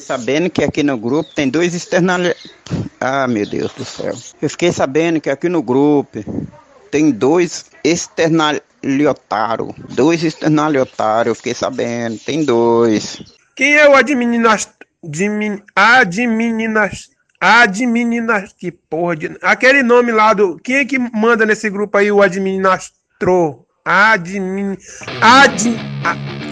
Sabendo que aqui no grupo tem dois externali... Ah, meu Deus do céu. Eu fiquei sabendo que aqui no grupo tem dois externaliotários. Dois externaliotários, eu fiquei sabendo. Tem dois. Quem é o adminas... Admin... Adminas... Adminas... Que porra de... Aquele nome lá do... Quem é que manda nesse grupo aí o administrou? Admin... Ad...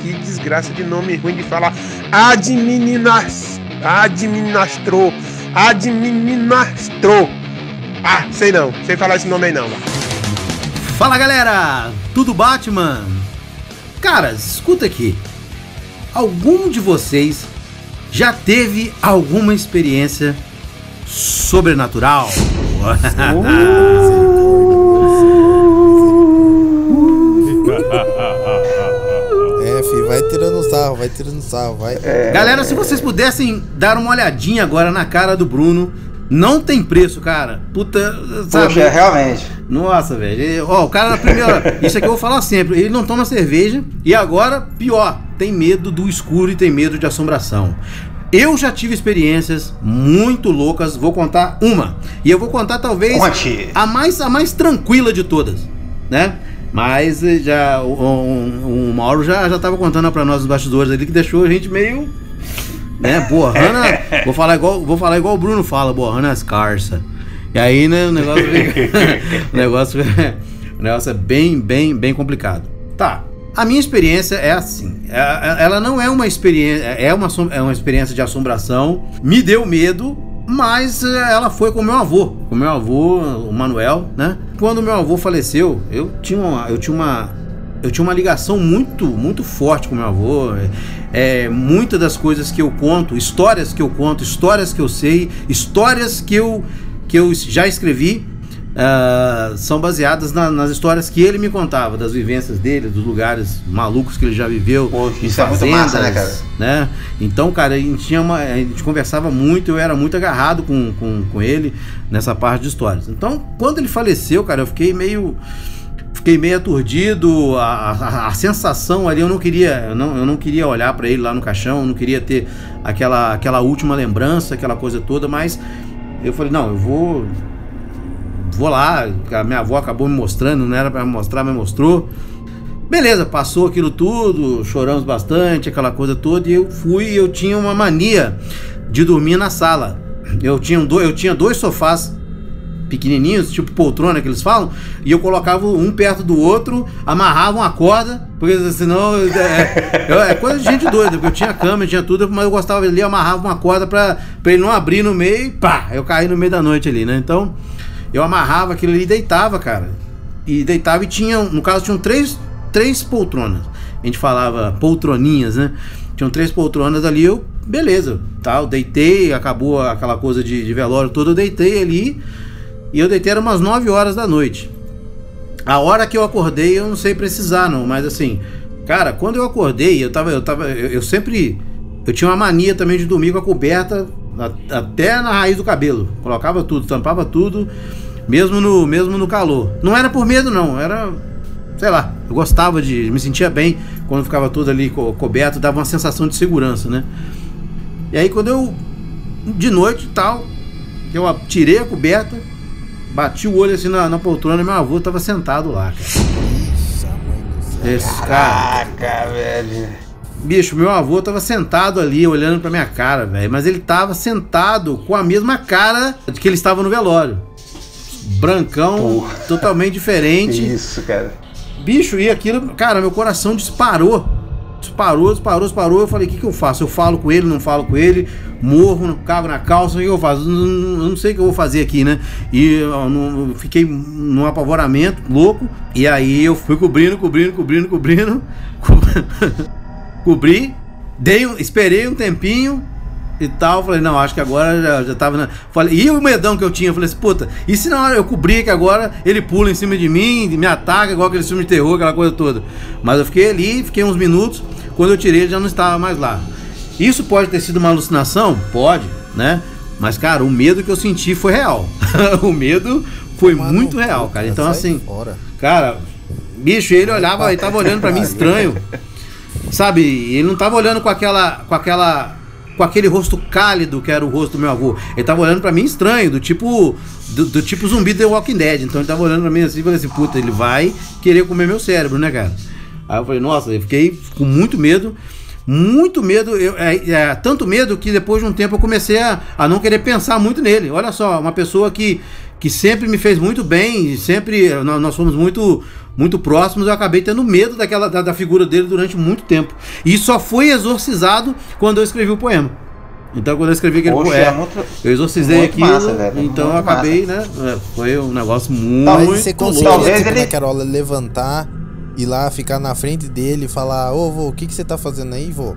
Que desgraça de nome ruim de falar. Adminas... Administrou. Administrou. Ah, sei não. Sei falar esse nome aí não. Fala galera, tudo Batman? Cara, escuta aqui. Algum de vocês já teve alguma experiência sobrenatural? Filho, vai tirando sarro, vai tirando sarro, vai. Galera, se vocês pudessem dar uma olhadinha agora na cara do Bruno, não tem preço, cara. Puta, sabe? Poxa, realmente. Nossa, velho. Ó, o cara na primeira. Isso aqui eu vou falar sempre. Ele não toma cerveja. E agora, pior, tem medo do escuro e tem medo de assombração. Eu já tive experiências muito loucas. Vou contar uma. E eu vou contar talvez Conte. a mais, a mais tranquila de todas, né? Mas eh, já o, o Mauro já, já tava contando pra nós os bastidores ali que deixou a gente meio. Né, borrando. a- vou, falar igual, vou falar igual o Bruno fala, borrando as carças. E aí, né, o negócio o negócio, é- o negócio é bem, bem, bem complicado. Tá. A minha experiência é assim. é- é- Ela não é uma experiência. É uma, é uma experiência de assombração. Me deu medo, mas eh, ela foi com meu avô. Com meu avô, o Manuel, né? Quando meu avô faleceu, eu tinha uma. Eu tinha uma eu tinha uma ligação muito, muito forte com meu avô. É, muitas das coisas que eu conto, histórias que eu conto, histórias que eu sei, histórias que eu, que eu já escrevi, ah, são baseadas na- nas histórias que ele me contava, das vivências dele, dos lugares malucos que ele já viveu. Em isso é muito massa, né, cara? né? Então, cara, a gente, tinha uma, a gente conversava muito, eu era muito agarrado com, com, com ele nessa parte de histórias. Então, quando ele faleceu, cara, eu fiquei meio fiquei meio aturdido, a, a, a sensação ali, eu não queria, eu não, eu não queria olhar pra ele lá no caixão, eu não queria ter aquela, aquela última lembrança, aquela coisa toda, mas eu falei, não, eu vou vou lá, a minha avó acabou me mostrando, não era me mostrar, mas mostrou. Beleza, passou aquilo tudo, choramos bastante, aquela coisa toda, e eu fui, eu tinha uma mania de dormir na sala. Eu tinha, um eu tinha dois sofás pequenininhos, tipo poltrona que eles falam, e eu colocava um perto do outro, amarrava uma corda, porque senão é, é- coisa de gente doida, porque eu tinha cama, tinha tudo, mas eu gostava ali, amarrava uma corda pra ele não abrir no meio e pá, eu caí no meio da noite ali, né? Então, eu amarrava aquilo ali e deitava, cara. E deitava e tinha, no caso, tinham três, três poltronas. A gente falava poltroninhas, né? Tinham três poltronas ali, eu, beleza, tá? Eu deitei, acabou aquela coisa de, de velório toda, eu deitei ali. E eu deitei era umas 9 horas da noite. A hora que eu acordei, eu não sei precisar, não, mas assim, cara, quando eu acordei, eu tava. Eu, tava, eu, eu sempre. Eu tinha uma mania também de dormir com a coberta a- até na raiz do cabelo. Colocava tudo, tampava tudo, mesmo no, mesmo no calor. Não era por medo, não, era. Sei lá, eu gostava de. Me sentia bem quando ficava tudo ali co- coberto, dava uma sensação de segurança, né? E aí quando eu. De noite e tal, eu tirei a coberta, bati o olho assim na, na poltrona e meu avô tava sentado lá, cara. Esse cara. Caraca, velho. Bicho, meu avô tava sentado ali olhando pra minha cara, velho. Mas ele tava sentado com a mesma cara de que ele estava no velório. Brancão, Porra. totalmente Que diferente. isso, cara. Bicho, e aquilo, cara, meu coração disparou. Disparou, disparou, disparou. Eu falei, o que, que eu faço? Eu falo com ele, não falo com ele, morro, cago na calça, o que eu faço? Eu não, sei o que eu vou fazer aqui, né? E eu, não- eu fiquei num apavoramento louco. E aí eu fui cobrindo, cobrindo, cobrindo, cobrindo. Cobri, dei, esperei um tempinho e tal. Falei, não, acho que agora já, já tava na. Falei, e o medão que eu tinha? Falei assim, puta, e se na hora eu cobrir que agora ele pula em cima de mim, me ataca, igual aquele filme de terror, aquela coisa toda. Mas eu fiquei ali, fiquei uns minutos. Quando eu tirei, ele já não estava mais lá. Isso pode ter sido uma alucinação? Pode, né? Mas, cara, o medo que eu senti foi real. o medo foi muito real, cara. Então, assim, Fora. Cara, bicho, ele olhava, ele tava olhando pra mim estranho. Sabe? Ele não tava olhando com aquela com aquela com aquele rosto cálido que era o rosto do meu avô. Ele tava olhando pra mim estranho, do tipo do, do tipo zumbi The Walking Dead. Então ele tava olhando pra mim assim e falei assim, puta, ele vai querer comer meu cérebro, né, cara? Aí eu falei, nossa, eu fiquei com muito medo. Muito medo, eu, é, é, tanto medo que depois de um tempo eu comecei a, a não querer pensar muito nele. Olha só, uma pessoa que, que sempre me fez muito bem, sempre nós, nós fomos muito muito próximos, eu acabei tendo medo daquela da, da figura dele durante muito tempo. E só foi exorcizado quando eu escrevi o poema. Então quando eu escrevi aquele Poxa, poema, é muito- eu exorcizei muito aquilo, massa, velho, então eu acabei, né? é, Foi um negócio muito Talvez você conseguiria, Talvez tipo, ele- na Carola, levantar, ir lá, ficar na frente dele e falar, ô vô, o que, que você tá fazendo aí, vô?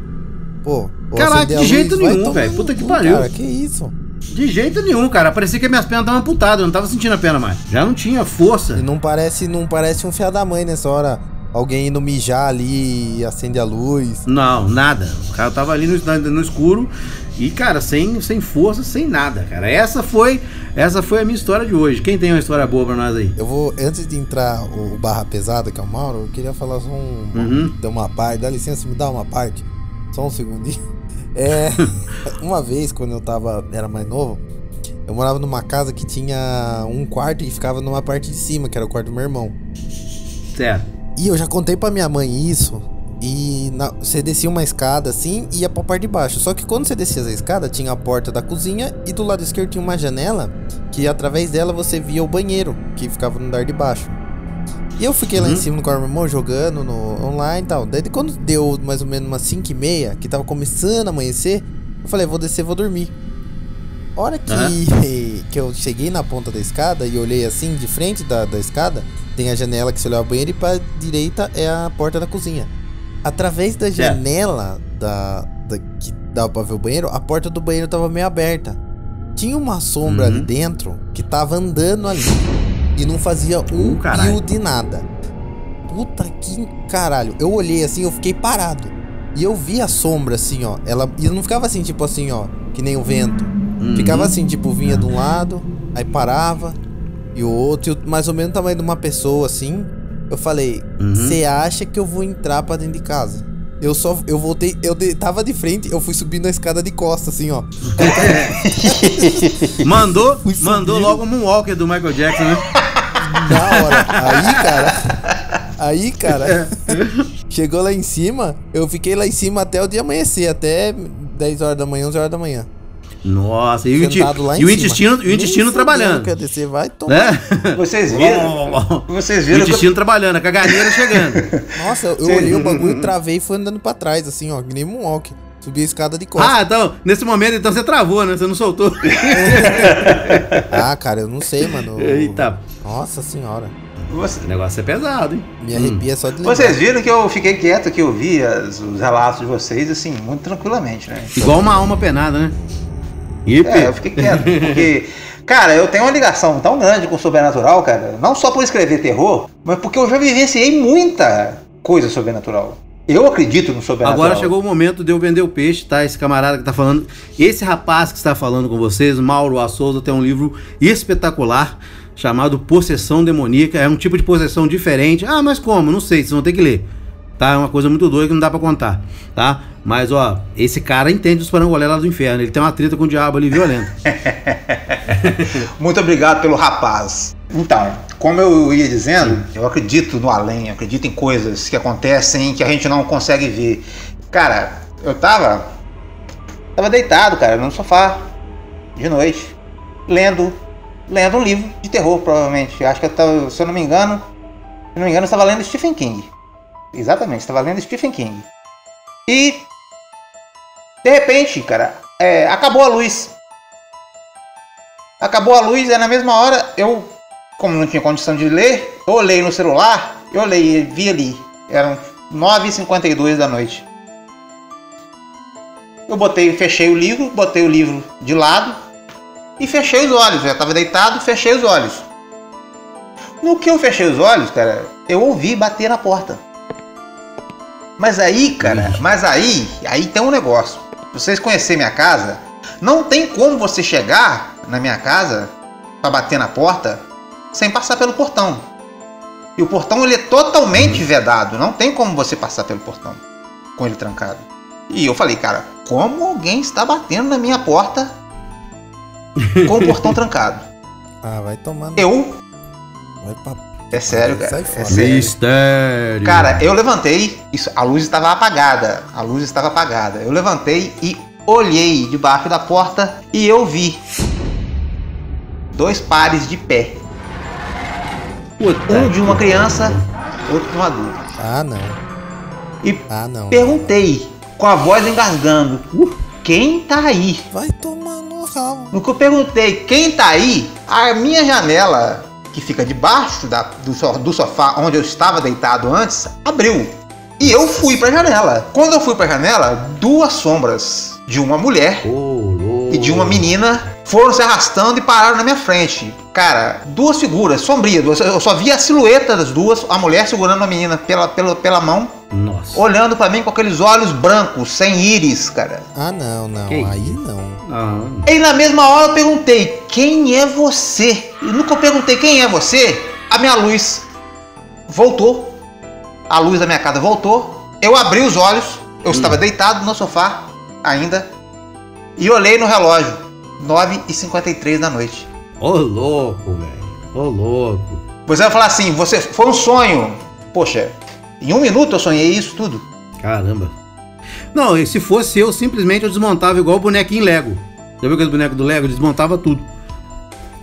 Pô, Caraca, de jeito vai nenhum, velho. Puta que pariu. Cara, que isso? De jeito nenhum, cara. Parecia que minhas pernas estavam amputadas, eu não tava sentindo a perna mais. Já não tinha força. E não parece, não parece um fiado da mãe nessa hora. Alguém indo mijar ali e acende a luz. Não, nada. O cara tava ali no, no escuro e, cara, sem, sem força, sem nada, cara. Essa foi, essa foi a minha história de hoje. Quem tem uma história boa pra nós aí? Eu vou, antes de entrar o Barra Pesada, que é o Mauro, eu queria falar só um. Uhum. Dar uma parte. Dá licença, me dá uma parte. Só um segundinho. É. uma vez, quando eu tava. Era mais novo, eu morava numa casa que tinha um quarto e ficava numa parte de cima, que era o quarto do meu irmão. Certo. E eu já contei pra minha mãe isso. E na- você descia uma escada assim e ia pra parte de baixo. Só que quando você descia a escada, tinha a porta da cozinha e do lado esquerdo tinha uma janela que através dela você via o banheiro, que ficava no andar de baixo. E eu fiquei lá em cima no quarto do meu irmão jogando no online e tal. Daí quando deu mais ou menos umas 5 e meia, que tava começando a amanhecer, eu falei, vou descer, vou dormir. Hora que, que eu cheguei na ponta da escada e olhei assim, de frente da, da escada, tem a janela que você olha o banheiro e pra direita é a porta da cozinha. Através da janela da, da- que dava pra ver o banheiro, a porta do banheiro tava meio aberta. Tinha uma sombra Uhum. ali dentro que tava andando ali e não fazia um Uh, caralho. de nada. Puta que caralho. Eu olhei assim, eu fiquei parado. E eu vi a sombra assim, ó. Ela e não ficava assim, tipo assim, ó, que nem o vento. Uhum. Ficava assim, tipo, vinha de um lado, aí parava, e o outro, e mais ou menos o tamanho de uma pessoa, assim. Eu falei, Uhum. você acha que eu vou entrar pra dentro de casa? Eu só, eu voltei, eu de- tava de frente, eu fui subindo a escada de costa, assim, ó. Mandou, mandou logo o Moonwalker do Michael Jackson, né? Da hora. Aí, cara. Aí, cara. Chegou lá em cima, eu fiquei lá em cima até o dia amanhecer, até 10 horas da manhã, 11 horas da manhã. Nossa, e o, Sentado e o cima. intestino, e o intestino trabalhando. Quer descer, vai tomar. Né? Vocês viram? Vocês o viram que eu- intestino trabalhando, a caganeira chegando. Nossa, eu Cê- olhei o bagulho, travei e fui andando pra trás, assim, ó, que nem Moonwalk. Subi a escada de costas. Ah, então, nesse momento, então você travou, né? Você não soltou. Ah, cara, eu não sei, mano. Eita, Nossa senhora. Você- o negócio é pesado, hein? Me arrepia só de lembrar. Vocês viram que eu fiquei quieto, que eu vi as- os relatos de vocês, assim, muito tranquilamente, né? Igual uma alma penada, né? Ipe. É, eu fiquei quieto, porque, cara, eu tenho uma ligação tão grande com o sobrenatural, cara, não só por escrever terror, mas porque eu já vivenciei muita coisa sobrenatural. Eu acredito no sobrenatural. Agora chegou o momento de eu vender o peixe, tá? Esse camarada que tá falando. Esse rapaz que está falando com vocês, Mauro A. Souza, tem um livro espetacular chamado Possessão Demoníaca. É um tipo de possessão diferente. Ah, mas como? Não sei, vocês vão ter que ler. Tá? É uma coisa muito doida que não dá pra contar. Tá? Mas, ó, esse cara entende os parangolé lá do inferno. Ele tem uma treta com o diabo ali violenta. Muito obrigado pelo rapaz. Então, como eu ia dizendo, eu acredito no além, acredito em coisas que acontecem que a gente não consegue ver. Cara, eu tava. Tava deitado, cara, no sofá, de noite, lendo. Lendo um livro de terror, provavelmente. Acho que eu tava, se eu não me engano. Se eu não me engano, eu estava lendo Stephen King. Exatamente, estava lendo Stephen King. E. De repente, cara, é, acabou a luz. Acabou a luz, é na mesma hora, eu, como não tinha condição de ler, eu olhei no celular, eu olhei, vi ali, eram 9h52 da noite. Eu botei, fechei o livro, botei o livro de lado e fechei os olhos. Eu já estava deitado, fechei os olhos. No que eu fechei os olhos, cara, eu ouvi bater na porta. Mas aí, cara, mas aí, aí tem um negócio. Vocês conhecerem minha casa, não tem como você chegar na minha casa para bater na porta sem passar pelo portão. E o portão ele é totalmente vedado, não tem como você passar pelo portão com ele trancado. E eu falei, cara, como alguém está batendo na minha porta com o portão trancado? Ah, vai tomando. Eu. Vai pra... É sério, cara. Sai É fora. sério. Mistério. Cara, eu levantei, isso, a luz estava apagada. A luz estava apagada. Eu levantei e olhei debaixo da porta e eu vi dois pares de pé. Puta Um de uma criança, outro de um adulto. Ah, não. E Ah, não. perguntei, com a voz engasgando, quem tá aí? Vai tomar no rabo. No que eu perguntei quem tá aí, a minha janela, que fica debaixo da- do, do sofá onde eu estava deitado antes, abriu. E eu fui pra janela. Quando eu fui pra janela, duas sombras de uma mulher louco. e de uma menina foram se arrastando e pararam na minha frente. Cara, duas figuras sombrias. duas- Eu só vi a silhueta das duas, a mulher segurando a menina pela, pela, pela mão, Nossa. olhando pra mim com aqueles olhos brancos, sem íris, cara. Ah, não, não. Que Aí isso? não. Ah, E na mesma hora eu perguntei, quem é você? E que eu perguntei quem é você, a minha luz voltou. A luz da minha casa voltou. Eu abri os olhos, eu estava deitado no sofá ainda. E olhei no relógio, 9h53 da noite. Ô, louco, velho. Ô, louco. Você vai falar assim, você foi um sonho. Poxa, em um minuto eu sonhei isso tudo. Caramba. Não, e se fosse eu, simplesmente eu desmontava igual o bonequinho Lego. Já viu aquele boneco do Lego? Desmontava tudo.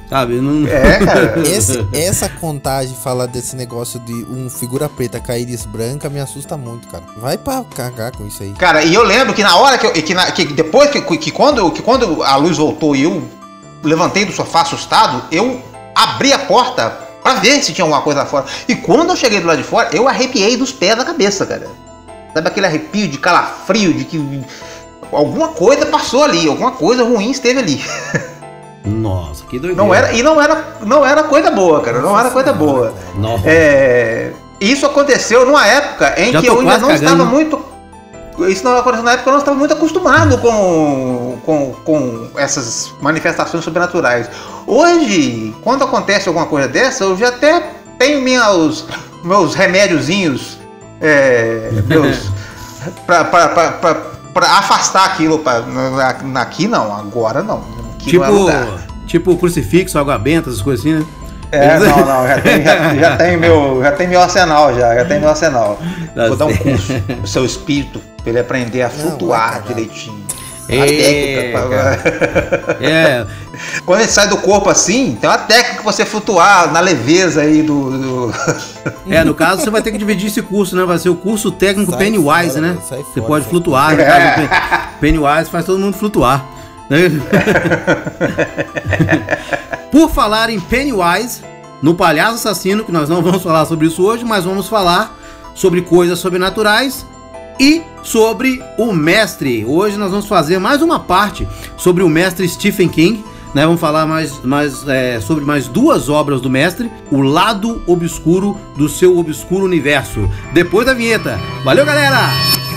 Sabe? Não... É, cara. Esse, essa contagem falar desse negócio de um figura preta com a íris branca me assusta muito, cara. Vai pra cagar com isso aí. Cara, e eu lembro que na hora que, eu, que, na- que depois que, que, quando, que quando a luz voltou e eu levantei do sofá assustado, eu abri a porta pra ver se tinha alguma coisa lá fora. E quando eu cheguei do lado de fora, eu arrepiei dos pés da cabeça, cara. Sabe aquele arrepio de calafrio, de que alguma coisa passou ali, alguma coisa ruim esteve ali. Nossa, que doideira. Não era, e não era, não era coisa boa, cara. Não era coisa boa. Nossa. É, isso aconteceu numa época em Já que eu ainda não cagando. estava muito. Isso não aconteceu na época que eu não estava muito acostumado com, com, com essas manifestações sobrenaturais. Hoje, quando acontece alguma coisa dessa, eu já até tenho meus, meus remédiozinhos é, meus, pra, pra, pra, pra, pra afastar aquilo. Pra, na- aqui não, agora não. Aqui não é Tipo, tipo crucifixo, água benta, essas coisas assim, né? É, não, não, já tem, já, já tem meu, já tem meu arsenal já, já tem meu arsenal. Tá Vou dar um curso pro seu espírito pra ele aprender a Não, flutuar direitinho. A É, técnica pra- É, Quando ele sai do corpo assim, tem uma técnica pra você flutuar na leveza aí do. do- é, no caso você vai ter que dividir esse curso, né? Vai ser o curso técnico Sai Pennywise, fora, né? sai Você fora, pode sai flutuar, no caso, Pennywise faz todo mundo flutuar. né? Por falar em Pennywise, no Palhaço Assassino, que nós não vamos falar sobre isso hoje, mas vamos falar sobre coisas sobrenaturais e sobre o mestre. Hoje nós vamos fazer mais uma parte sobre o mestre Stephen King. Né, vamos falar mais, mais é, sobre mais duas obras do mestre, O Lado Obscuro do Seu Obscuro Universo. Depois da vinheta. Valeu, galera!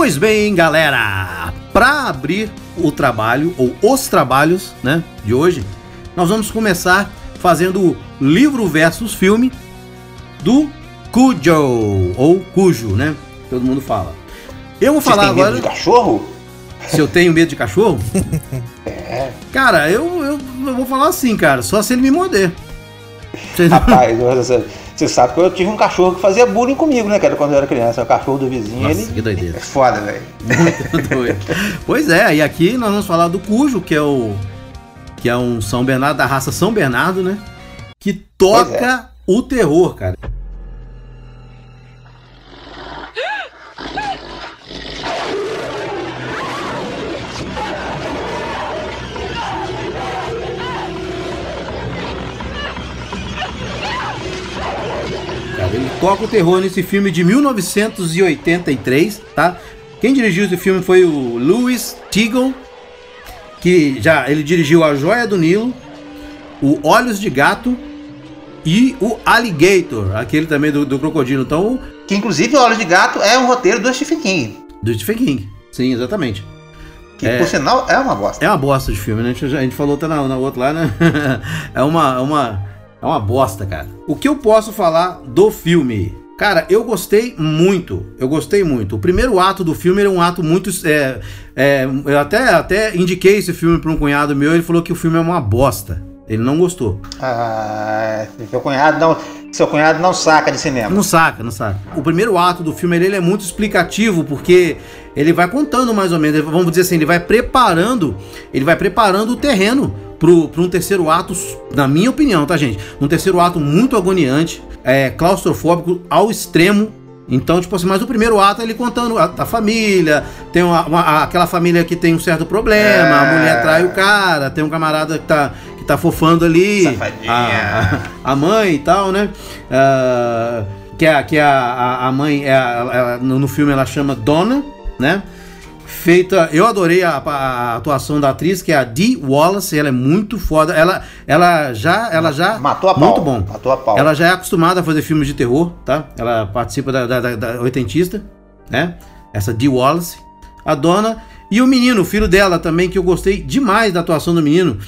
Pois bem, galera, para abrir o trabalho ou os trabalhos, né, de hoje, nós vamos começar fazendo livro versus filme do Cujo ou Cujo, né? Todo mundo fala. Eu vou Vocês falar têm medo agora de cachorro? se eu tenho medo de cachorro. Cara, eu, eu, eu vou falar assim, cara, só se ele me morder. Rapaz, você, sabe que eu tive um cachorro que fazia bullying comigo, né, cara, quando eu era criança. O cachorro do vizinho, Nossa, ele. que doideira. É foda, velho. Muito doido. Pois é, e aqui nós vamos falar do Cujo, que é o que é um São Bernardo da raça São Bernardo, né? Que toca o terror, cara. Toca o terror nesse filme de 1983, tá? Quem dirigiu esse filme foi o Louis Teagle, que já ele dirigiu A Joia do Nilo, o Olhos de Gato e o Alligator, aquele também do, do crocodilo. Então, Que inclusive Olhos de Gato é um roteiro do Stephen King. do Stephen King. Sim, exatamente. Que por sinal é uma bosta. É uma bosta de filme, né? A gente, a gente falou até na, na outra lá, né? é uma, é uma, é uma bosta, cara. O que eu posso falar do filme? Cara, eu gostei muito. Eu gostei muito. O primeiro ato do filme era um ato muito. é, é, eu até, até indiquei esse filme para um cunhado meu. Ele falou que o filme é uma bosta. Ele não gostou. Ah, seu cunhado não, seu cunhado não saca de cinema. Não saca, não saca. O primeiro ato do filme ele, é muito explicativo porque ele vai contando mais ou menos, vamos dizer assim, ele vai preparando, ele vai preparando o terreno pro, pro um terceiro ato, na minha opinião, tá gente? Um terceiro ato muito agoniante, é, claustrofóbico ao extremo. Então, tipo assim, mas o primeiro ato é ele contando a, a família, tem uma, uma- aquela família que tem um certo problema, a É. mulher trai o cara, tem um camarada que tá, que tá fofando ali, Safadinha. a- a mãe e tal, né? Ah, que a, que a, a, a mãe, é a- no, filme ela chama Donna, né? Feita, eu adorei a, a atuação da atriz, que é a Dee Wallace, ela é muito foda. Ela, ela já, ela já Matou a pau. muito bom. Matou a pau. Ela já é acostumada a fazer filmes de terror, tá? Ela participa da, da, da, da oitentista, né? Essa Dee Wallace. A dona. E o menino, o filho dela também, que eu gostei demais da atuação do menino.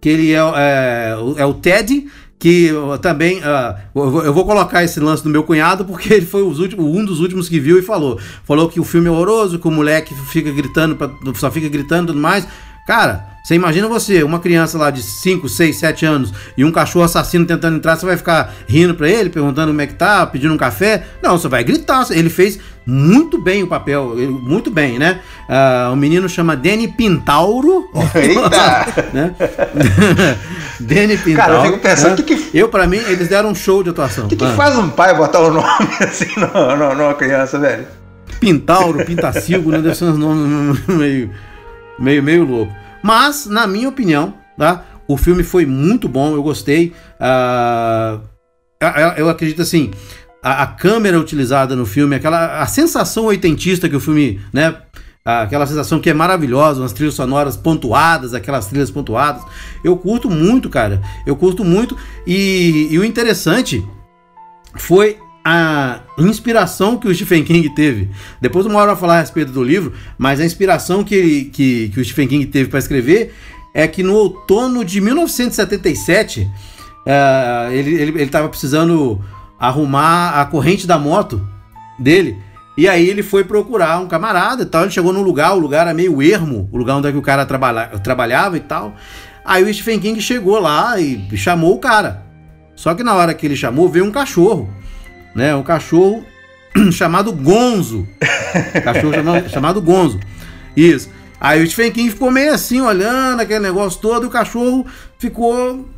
Que ele é, é, é o Ted, que também. ah, eu, vou- colocar esse lance do meu cunhado, porque ele foi os últimos, um dos últimos que viu e falou. Falou que o filme é horroroso, que o moleque fica gritando, pra- só fica gritando tudo mais. Cara, você imagina você, uma criança lá de 5, 6, 7 anos e um cachorro assassino tentando entrar, você vai ficar rindo pra ele, perguntando como é que tá, pedindo um café? Não, você vai gritar. Ele fez muito bem o papel, ele- muito bem, né? Ah, o menino chama Danny Pintauro. Eita! né? Danny Pintauro. Cara, eu fico pensando, né? o que que- Eu, pra mim, eles deram um show de atuação. O que, que Ah. faz um pai botar o nome assim numa criança, velho? Pintauro, Pintacilgo, né? Deve ser uns nomes meio, meio, meio louco. Mas, na minha opinião, tá? O filme foi muito bom, eu gostei. Ah, eu- acredito assim, a, a câmera utilizada no filme, aquela a sensação oitentista que o filme, né? Aquela sensação que é maravilhosa, umas trilhas sonoras pontuadas, aquelas trilhas pontuadas. Eu curto muito, cara. Eu curto muito. E, e o interessante foi a inspiração que o Stephen King teve. Depois uma hora eu vou falar a respeito do livro, mas a inspiração que, que, que o Stephen King teve para escrever é que no outono de 1977 eh, ele estava ele, estava precisando arrumar a corrente da moto dele. E aí ele foi procurar um camarada e tal. Ele chegou num lugar, o lugar era meio ermo, o lugar onde é que o cara trabalha, trabalhava e tal. Aí o Stephen King chegou lá e chamou o cara. Só que na hora que ele chamou, veio um cachorro, né? Um cachorro chamado Gonzo. Cachorro chama- chamado Gonzo. Isso. Aí o Stephen King ficou meio assim, olhando aquele negócio todo, e o cachorro ficou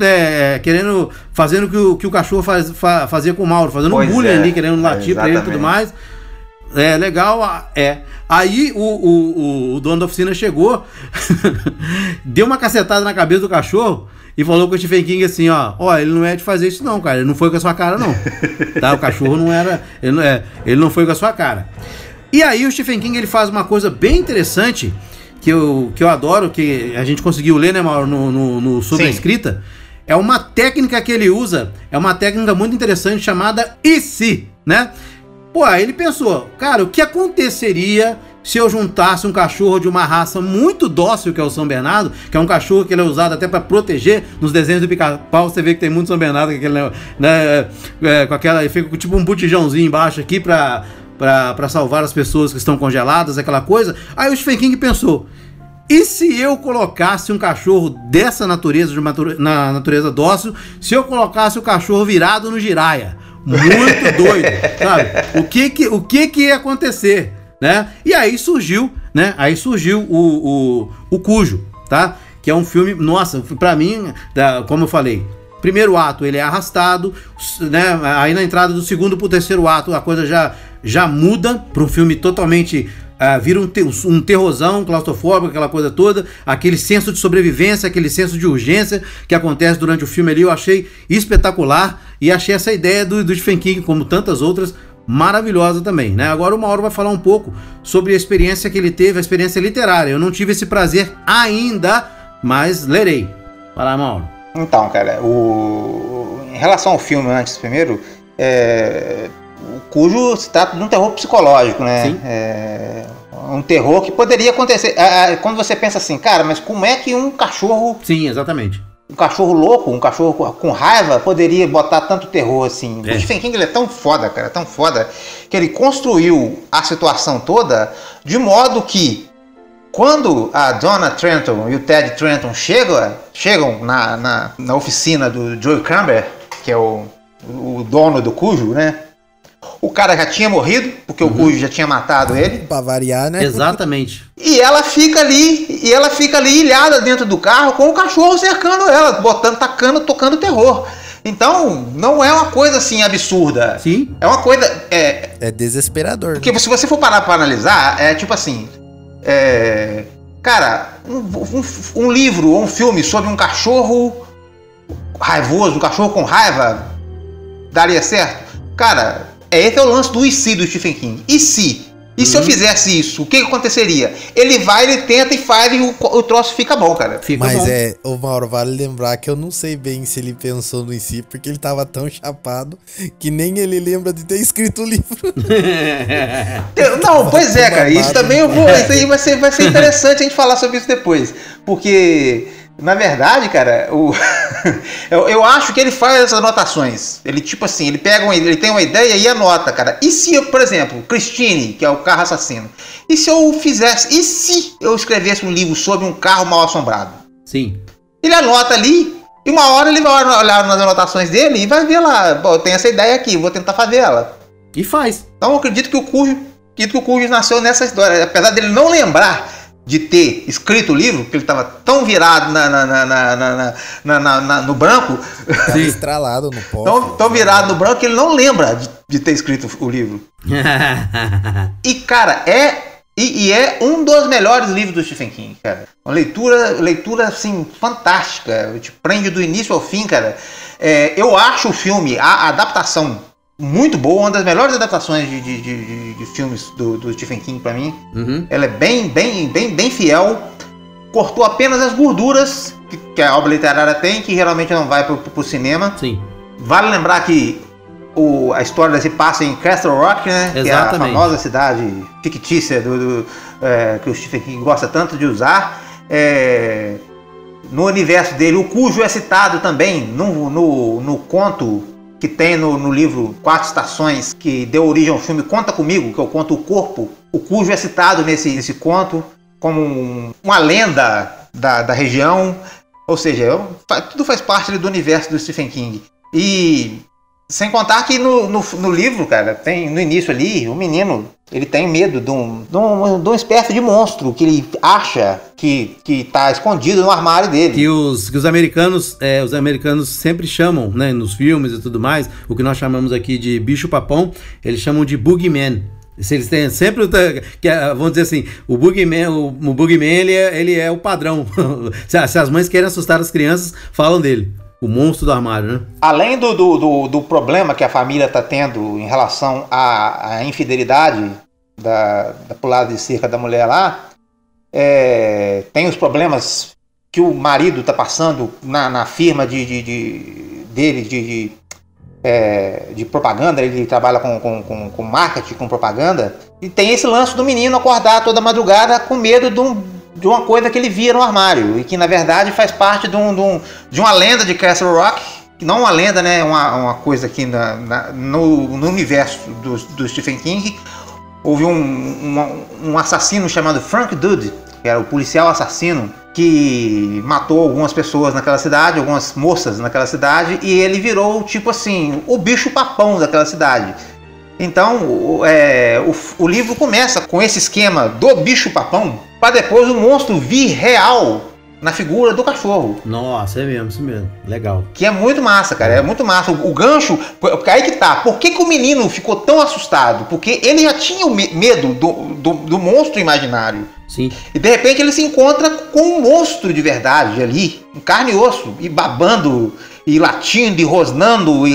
é, querendo, fazendo o que o, que o cachorro faz- fa- fazia com o Mauro, fazendo Pois um bullying é, ali, querendo latir pra ele e tudo mais. É legal, é. Aí o, o, o dono da oficina chegou, deu uma cacetada na cabeça do cachorro e falou com o Stephen King assim: ó, ó, ele não é de fazer isso não, cara, ele não foi com a sua cara não. tá? O cachorro não era, ele não, é, ele não foi com a sua cara. E aí o Stephen King ele faz uma coisa bem interessante que eu, que eu adoro, que a gente conseguiu ler, né, Mauro, no, no, no sobre a Sim. escrita. É uma técnica que ele usa, é uma técnica muito interessante chamada e se, né? Pô, aí ele pensou, cara, o que aconteceria se eu juntasse um cachorro de uma raça muito dócil, que é o São Bernardo, que é um cachorro que ele é usado até para proteger nos desenhos do pica-pau, você vê que tem muito São Bernardo, com aquele, né, é, com aquela, ele fica tipo um botijãozinho embaixo aqui para para salvar as pessoas que estão congeladas, aquela coisa. Aí o Stephen King pensou, e se eu colocasse um cachorro dessa natureza, de uma na natureza dócil, se eu colocasse o cachorro virado no giraia? Muito doido, sabe? O que que, o que que ia acontecer, né? E aí surgiu, né? Aí surgiu o, o, o Cujo, tá? Que é um filme, nossa, pra mim, como eu falei, primeiro ato ele é arrastado, né? Aí na entrada do segundo pro terceiro ato a coisa já, já muda para um filme totalmente ah, vira um, te- um terrorzão claustrofóbico, aquela coisa toda, aquele senso de sobrevivência, aquele senso de urgência que acontece durante o filme ali, eu achei espetacular. e achei essa ideia do, do Stephen King, como tantas outras, maravilhosa também, né? Agora o Mauro vai falar um pouco sobre a experiência que ele teve, a experiência literária. Eu não tive esse prazer ainda, mas lerei. Vai lá, Mauro. Então, cara, o... em relação ao filme antes, primeiro, é... o cujo se trata de um terror psicológico, né? Sim. É... Um terror que poderia acontecer. Ah, ah, Quando você pensa assim, cara, mas como é que um cachorro Sim, exatamente. Um cachorro louco, um cachorro com- raiva, poderia botar tanto terror assim. É. O Stephen King ele é tão foda, cara, tão foda, que ele construiu a situação toda de modo que quando a Donna Trenton e o Ted Trenton chegam, chegam na, na, na oficina do Joe Camber, que é o, o dono do Cujo, né? O cara já tinha morrido, porque o Cujo já tinha matado ele. Pra variar, né? Exatamente. E ela fica ali, e ela fica ali ilhada dentro do carro com o cachorro cercando ela, botando, tacando, tocando terror. Então, não é uma coisa assim absurda. Sim. É uma coisa. É, É desesperador. porque se você for parar pra analisar, é tipo assim. é, cara, um, um- um livro ou um filme sobre um cachorro raivoso, um cachorro com raiva, daria certo? Cara, é esse é o lance do e se do Stephen King. E se? E se eu fizesse isso, o que, aconteceria? Ele vai, ele tenta e faz e o, o troço fica bom, cara. Fica Mas bom. é, o Mauro, vale lembrar que eu não sei bem se ele pensou no em si, porque ele tava tão chapado que nem ele lembra de ter escrito o livro. Eu- Não, pois é, cara. Isso também eu vou. Isso aí vai ser, vai ser interessante a gente falar sobre isso depois. Porque, na verdade, cara, o, eu, eu acho que ele faz essas anotações. Ele, tipo assim, ele pega uma, ele tem uma ideia e anota, cara. E se, eu, por exemplo, Christine, que é o carro assassino, e se eu fizesse, e se eu escrevesse um livro sobre um carro mal assombrado? Sim. Ele anota ali. E uma hora ele vai olhar nas anotações dele e vai ver lá, pô, eu tenho essa ideia aqui, vou tentar fazer ela. E faz. Então eu acredito que o Cujo, acredito que o Cujo nasceu nessa história. Apesar dele não lembrar de ter escrito o livro, porque ele estava tão virado na, na- na- no branco, Tava estralado no pó. tão, tão virado no branco que ele não lembra de, de ter escrito o livro. E, cara, é. E, e é um dos melhores livros do Stephen King, cara. Uma leitura, leitura assim, fantástica. Te prende do início ao fim, cara. É, eu acho o filme, a adaptação, muito boa, uma das melhores adaptações de, de- de- de- filmes do, do Stephen King pra mim. Uhum. Ela é bem, bem, bem, bem fiel. Cortou apenas as gorduras que, que a obra literária tem, que geralmente não vai pro, pro cinema. Sim. Vale lembrar que o- a história se passa em Castle Rock, né? Que é a Exatamente. famosa cidade fictícia do, do, é, que o Stephen King gosta tanto de usar. É, no universo dele, o Cujo é citado também no, no, no conto que tem no, no livro Quatro Estações, que deu origem ao filme Conta Comigo, que é o conto O Corpo. O Cujo é citado nesse, nesse conto como um- uma lenda da, da região. Ou seja, é um- fa- tudo faz parte do universo do Stephen King. E sem contar que no, no, no livro, cara, tem no início ali, o menino, ele tem medo de um, de um, de espécie de monstro que ele acha que, que tá escondido no armário dele. Que os, que os americanos, é, os americanos sempre chamam, né, nos filmes e tudo mais, o que nós chamamos aqui de bicho papão, eles chamam de boogeyman. Eles têm sempre, que, vamos dizer assim, o boogeyman, o, o ele, é, ele é o padrão. se as mães querem assustar as crianças, falam dele. O monstro do armário, né? Além do, do, do, do problema que a família está tendo em relação à, à infidelidade da, da pulada de cerca da mulher lá, é, tem os problemas que o marido está passando na, na firma de, de, de- dele de, de, é, de propaganda, ele trabalha com, com, com, com marketing, com propaganda, e tem esse lance do menino acordar toda madrugada com medo de, um- de uma coisa que ele via no armário, e que na verdade faz parte de, um, de, um- de uma lenda de Castle Rock, não uma lenda, né, uma, uma coisa aqui na, na- no, no universo do, do Stephen King, houve um, um, um assassino chamado Frank Dude, que era o policial assassino, que matou algumas pessoas naquela cidade, algumas moças naquela cidade, e ele virou, tipo assim, o bicho papão daquela cidade. Então, o, é, o, o livro começa com esse esquema do bicho papão, para depois o monstro vir real na figura do cachorro. Nossa, é mesmo, isso mesmo. Legal. Que é muito massa, cara. É muito massa. O, o gancho. Porque aí que tá. Por que, que o menino ficou tão assustado? Porque ele já tinha o me- medo do, do, do monstro imaginário. Sim. E de repente ele se encontra com um monstro de verdade ali, em carne e osso, e babando. E latindo e rosnando e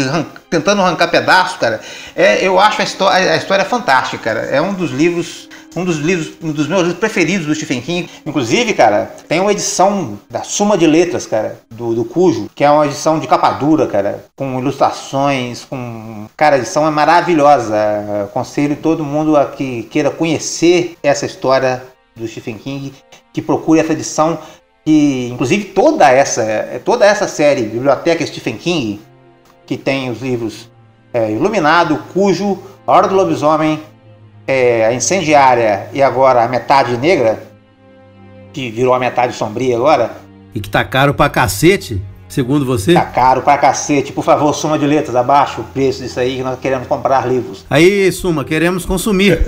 tentando arrancar pedaço, cara. É, eu acho a história, a história fantástica, cara. É um dos livros, um dos livros, um dos meus livros preferidos do Stephen King. Inclusive, cara, tem uma edição da Suma de Letras, cara, do, do Cujo, que é uma edição de capa dura, cara, com ilustrações, com. Cara, a edição é maravilhosa. Aconselho todo mundo a que queira conhecer essa história do Stephen King, que procure essa edição que inclusive toda essa toda essa série biblioteca Stephen King que tem os livros é, Iluminado, Cujo, A Hora do Lobisomem, é, A Incendiária e agora a Metade Negra, que virou a Metade Sombria agora, E que tá caro pra cacete, segundo você. tá caro pra cacete. Por favor, soma de letras, abaixo o preço disso aí que nós queremos comprar livros. Aí, Suma, queremos consumir.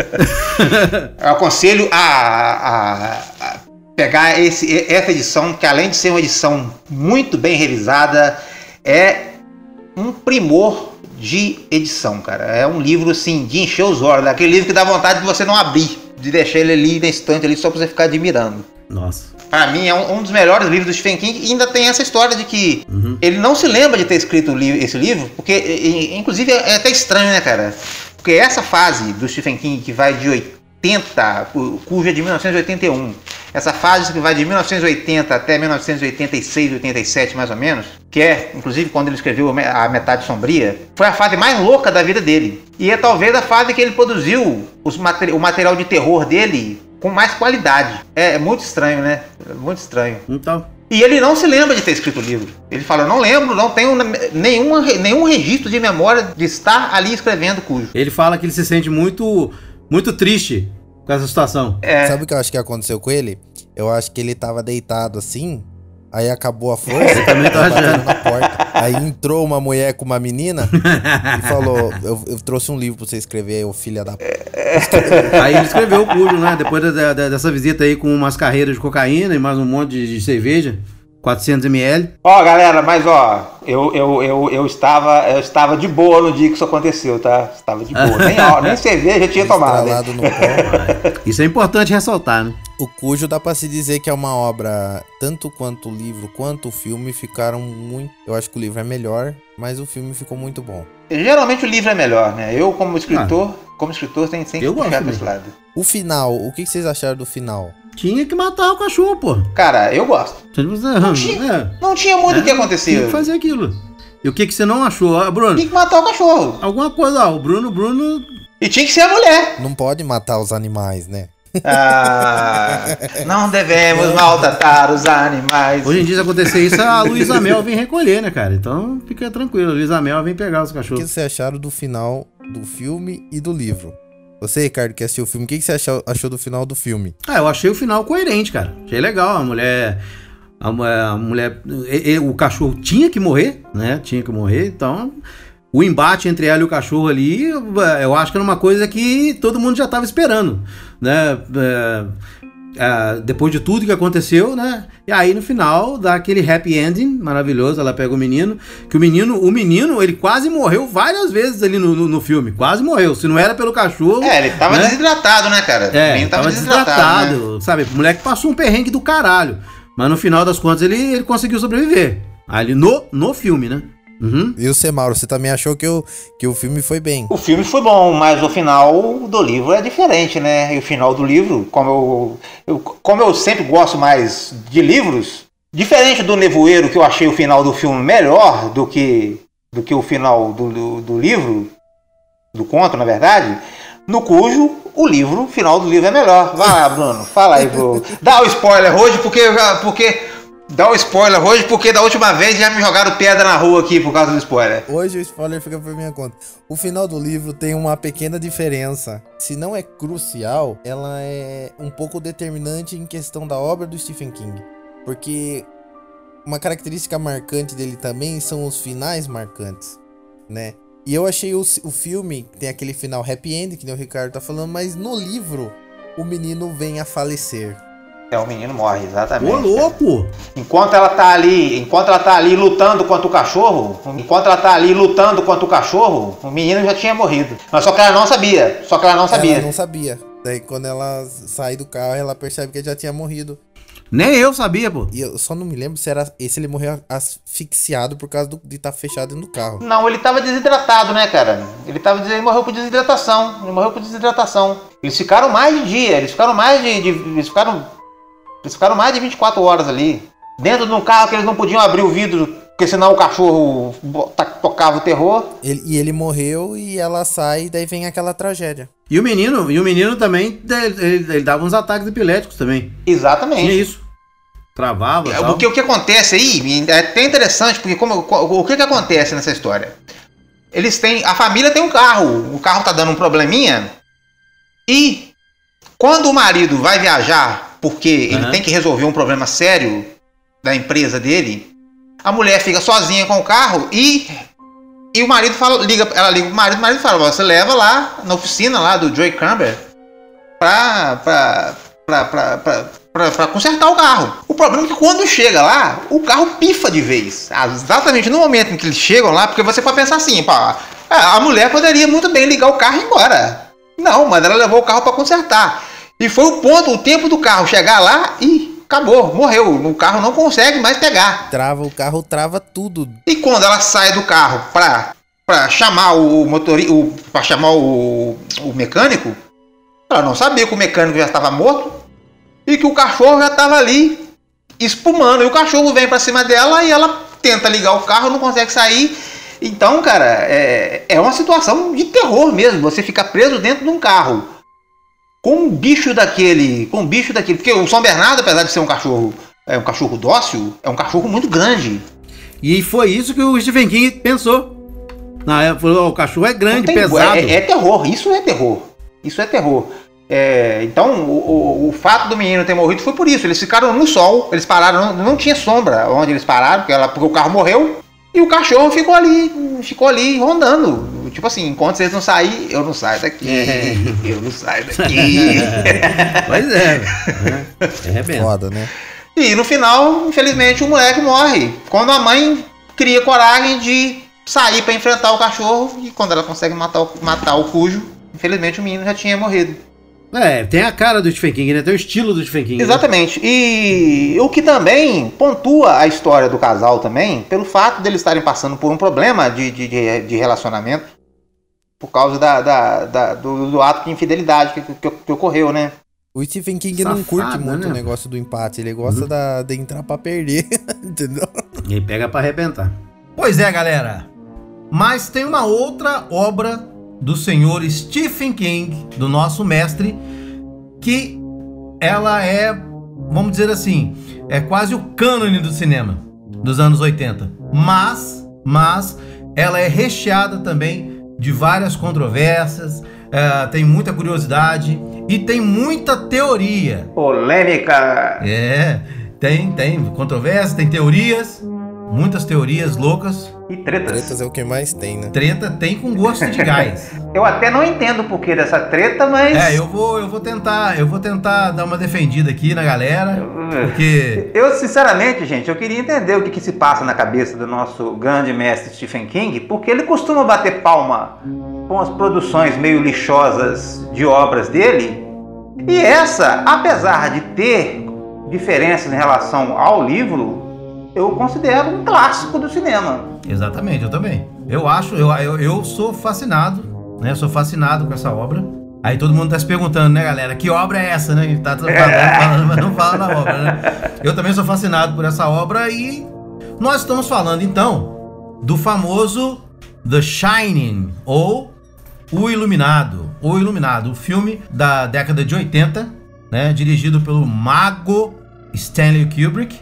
Eu aconselho a, a- a pegar esse, essa edição, que além de ser uma edição muito bem revisada, é um primor de edição, cara. É um livro assim de encher os olhos, daquele livro que dá vontade de você não abrir, de deixar ele ali na estante ali só pra você ficar admirando. Nossa. Pra mim é um, um dos melhores livros do Stephen King e ainda tem essa história de que Uhum. ele não se lembra de ter escrito li- esse livro, porque e- e- inclusive é até estranho, né, cara? Porque essa fase do Stephen King que vai de 80, cu- cujo é de 1981, essa fase que vai de 1980 até 1986, 87 mais ou menos, que é inclusive quando ele escreveu a Metade Sombria, foi a fase mais louca da vida dele. E é talvez a fase que ele produziu materi- o material de terror dele com mais qualidade. É, é muito estranho, né? É muito estranho. Então. E ele não se lembra de ter escrito o livro. Ele fala, eu não lembro, não tenho nenhuma, nenhum registro de memória de estar ali escrevendo cujo. Ele fala que ele se sente muito, muito triste com essa situação. É, Sabe o que eu acho que aconteceu com ele? Eu acho que ele tava deitado assim, aí acabou a força, também tô batendo achando. na porta. Aí entrou uma mulher com uma menina e falou: eu, eu trouxe um livro pra você escrever aí, ô filha da. p-". Aí ele escreveu o Cujo, né? Depois da- da- dessa visita aí com umas carreiras de cocaína e mais um monte de, de cerveja, 400ml. Ó, galera, mas ó, eu, eu, eu, eu, estava, eu estava de boa no dia que isso aconteceu, tá? Estava de boa. Nem, ó, nem cerveja eu tinha tomado. Estralado no pó. Isso é importante ressaltar, né? O Cujo dá pra se dizer que é uma obra, tanto quanto o livro quanto o filme ficaram muito. Eu acho que o livro é melhor, mas o filme ficou muito bom. Geralmente o livro é melhor, né? Eu, como escritor, como escritor, tem tem que Eu gosto puxar pra mesmo. esse lado. O final, o que que vocês acharam do final? Tinha que matar o cachorro, pô. Cara, eu gosto. Não tinha- Não tinha muito o que Tinha acontecer. que fazer aquilo. E o que, que você não achou, Ah, Bruno? Tinha que matar o cachorro. Alguma coisa, ó, o Bruno, Bruno. E tinha que ser a mulher. Não pode matar os animais, né? Ah, não devemos maltratar os animais. Hoje em dia, se acontecer isso, a Luísa Mel vem recolher, né, cara? Então fica tranquilo, a Luísa Mel vem pegar os O que cachorros. vocês acharam do final do filme e do livro? Você, Ricardo, que assistiu o filme, o que que você achou, achou do final do filme? Ah, eu achei o final coerente, cara. Achei legal. A mulher. A, a mulher. o cachorro tinha que morrer, né? Tinha que morrer. Então. O embate entre ela e o cachorro ali, eu acho que era uma coisa que todo mundo já estava esperando, né? É, depois de tudo que aconteceu, né? E aí no final dá aquele happy ending maravilhoso. Ela pega o menino, que o menino, o menino, ele quase morreu várias vezes ali no, no, no filme, quase morreu. Se não era pelo cachorro, É, ele tava né? desidratado, né, cara? O É, menino tava, né? desidratado, sabe? O moleque passou um perrengue do caralho. Mas no final das contas ele, ele conseguiu sobreviver. Ali no, no filme, né? Uhum. E você, Mauro, você também achou que o, que o filme foi bem? O filme foi bom, mas o final do livro é diferente, né? E o final do livro, como eu, eu- como eu sempre gosto mais de livros, diferente do Nevoeiro, que eu achei o final do filme melhor do que, do que o final do, do, do livro, do conto, na verdade, no cujo o livro, o final do livro é melhor. Vai lá, Bruno, fala aí, Bruno. Dá o spoiler hoje, porque, porque Dá o spoiler hoje, porque da última vez já me jogaram pedra na rua aqui por causa do spoiler. Hoje o spoiler fica por minha conta. O final do livro tem uma pequena diferença. Se não é crucial, ela é um pouco determinante em questão da obra do Stephen King. Porque uma característica marcante dele também são os finais marcantes, né? E eu achei o, o filme, tem aquele final happy end, que o Ricardo tá falando, mas no livro o menino vem a falecer. É, o menino morre, exatamente. Ô, louco! Enquanto ela tá ali, enquanto ela tá ali lutando contra o cachorro, enquanto ela tá ali lutando contra o cachorro, o menino já tinha morrido. Mas só que ela não sabia, só que ela não sabia. Ela não sabia. Daí quando ela sai do carro, ela percebe que ele já tinha morrido. Nem eu sabia, pô. E eu só não me lembro se era se ele morreu asfixiado por causa do- de estar fechado dentro do carro. Não, ele tava desidratado, né, cara? Ele tava ele morreu por desidratação. Ele morreu por desidratação. Eles ficaram mais de dia, eles ficaram mais de, de- eles ficaram eles ficaram mais de 24 horas ali, dentro de um carro que eles não podiam abrir o vidro, porque senão o cachorro tocava o terror. Ele- e ele morreu e ela sai e daí vem aquela tragédia. E o menino, e o menino também, ele, ele- ele dava uns ataques epiléticos também. Tinha Exatamente. isso. Travava. É, tal. O que, o que acontece aí é até interessante, porque como, o que, que acontece nessa história? Eles têm. A família tem um carro, o carro tá dando um probleminha. E quando o marido vai viajar, porque ele Aham. tem que resolver um problema sério da empresa dele, a mulher fica sozinha com o carro e. E o marido fala, liga, ela liga pro marido, o marido fala, você leva lá na oficina lá do Joey Camber pra, pra, pra, pra, pra, pra, pra consertar o carro. O problema é que quando chega lá, o carro pifa de vez. Exatamente no momento em que eles chegam lá, porque você pode pensar assim, pá, a mulher poderia muito bem ligar o carro e ir embora. Não, mas ela levou o carro para consertar. E foi o ponto, o tempo do carro chegar lá e acabou, morreu. O carro não consegue mais pegar. Trava o carro, trava tudo. E quando ela sai do carro pra, pra chamar o motorista, pra chamar o, o mecânico, ela não sabia que o mecânico já estava morto e que o cachorro já estava ali espumando. E o cachorro vem pra cima dela e ela tenta ligar o carro, não consegue sair. Então, cara, é, é uma situação de terror mesmo. Você fica preso dentro de um carro com um bicho daquele, com um bicho daquele. Porque o São Bernardo, apesar de ser um cachorro, é um cachorro dócil, é um cachorro muito grande. E foi isso que o Stephen King pensou. Na época, falou, "Ó, o cachorro é grande, tem- pesado. É, é terror, isso é terror. Isso é terror. É, então, o, o- o fato do menino ter morrido foi por isso. Eles ficaram no sol, eles pararam, não, não tinha sombra onde eles pararam, porque, ela- porque o carro morreu. E o cachorro ficou ali, ficou ali rondando. Tipo assim, enquanto vocês não saírem, eu não saio daqui. Eu não saio daqui. Pois é, né? é arrebenta. Foda, né? E no final, infelizmente, o moleque morre. Quando a mãe cria coragem de sair pra enfrentar o cachorro, e quando ela consegue matar o, matar o cujo, infelizmente o menino já tinha morrido. É, tem a cara do Stephen King, né? Tem o estilo do Stephen King. né? Exatamente. E o que também pontua a história do casal também, pelo fato deles estarem passando por um problema de, de, de, de relacionamento, por causa da, da- da- do, do ato de infidelidade que, que, que ocorreu, né? O Stephen King não Safado, curte muito né? o negócio do empate, ele gosta da, de entrar pra perder, entendeu? E pega pra arrebentar. Pois é, galera. Mas tem uma outra obra do senhor Stephen King, do nosso mestre, que ela é, vamos dizer assim, é quase o cânone do cinema dos anos 80. Mas, mas ela é recheada também de várias controvérsias, é, tem muita curiosidade e tem muita teoria. Polêmica! É, tem, tem controvérsia, tem teorias, muitas teorias loucas. E tretas. Tretas é o que mais tem, né? Treta tem com gosto de gás. Eu até não entendo o porquê dessa treta, mas. É, eu vou, eu vou tentar, eu vou tentar dar uma defendida aqui na galera, porque Eu, sinceramente, gente, eu queria entender o que, que se passa na cabeça do nosso grande mestre Stephen King, porque ele costuma bater palma com as produções meio lixosas de obras dele. E essa, apesar de ter diferenças em relação ao livro, eu considero um clássico do cinema. exatamente, eu também. Eu acho, eu, eu, eu sou fascinado, né? Sou fascinado com essa obra. Aí todo mundo tá se perguntando, né, galera, que obra é essa, né? Tá falando, falando, mas não fala da obra, né? Eu também sou fascinado por essa obra e nós estamos falando então do famoso The Shining ou O Iluminado, O Iluminado, o filme da década de 80, né, dirigido pelo mago Stanley Kubrick.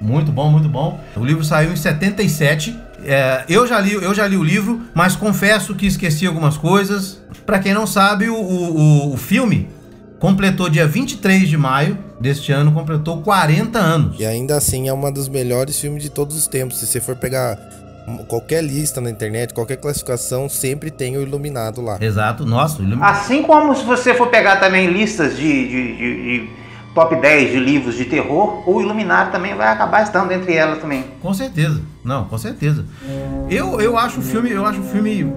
Muito bom, muito bom. O livro saiu em 77. É, eu, já li, eu já li o livro, mas confesso que esqueci algumas coisas. Pra quem não sabe, o, o, o filme completou dia 23 de maio deste ano, completou 40 anos. E ainda assim é uma dos melhores filmes de todos os tempos. Se você for pegar qualquer lista na internet, qualquer classificação, sempre tem o Iluminado lá. Exato, nossa, o Illuminado. Assim como se você for pegar também listas de, de- de- de top 10 de livros de terror, o Iluminado também vai acabar estando entre elas também. Com certeza. Não, com certeza. Eu, eu acho o filme, eu acho o filme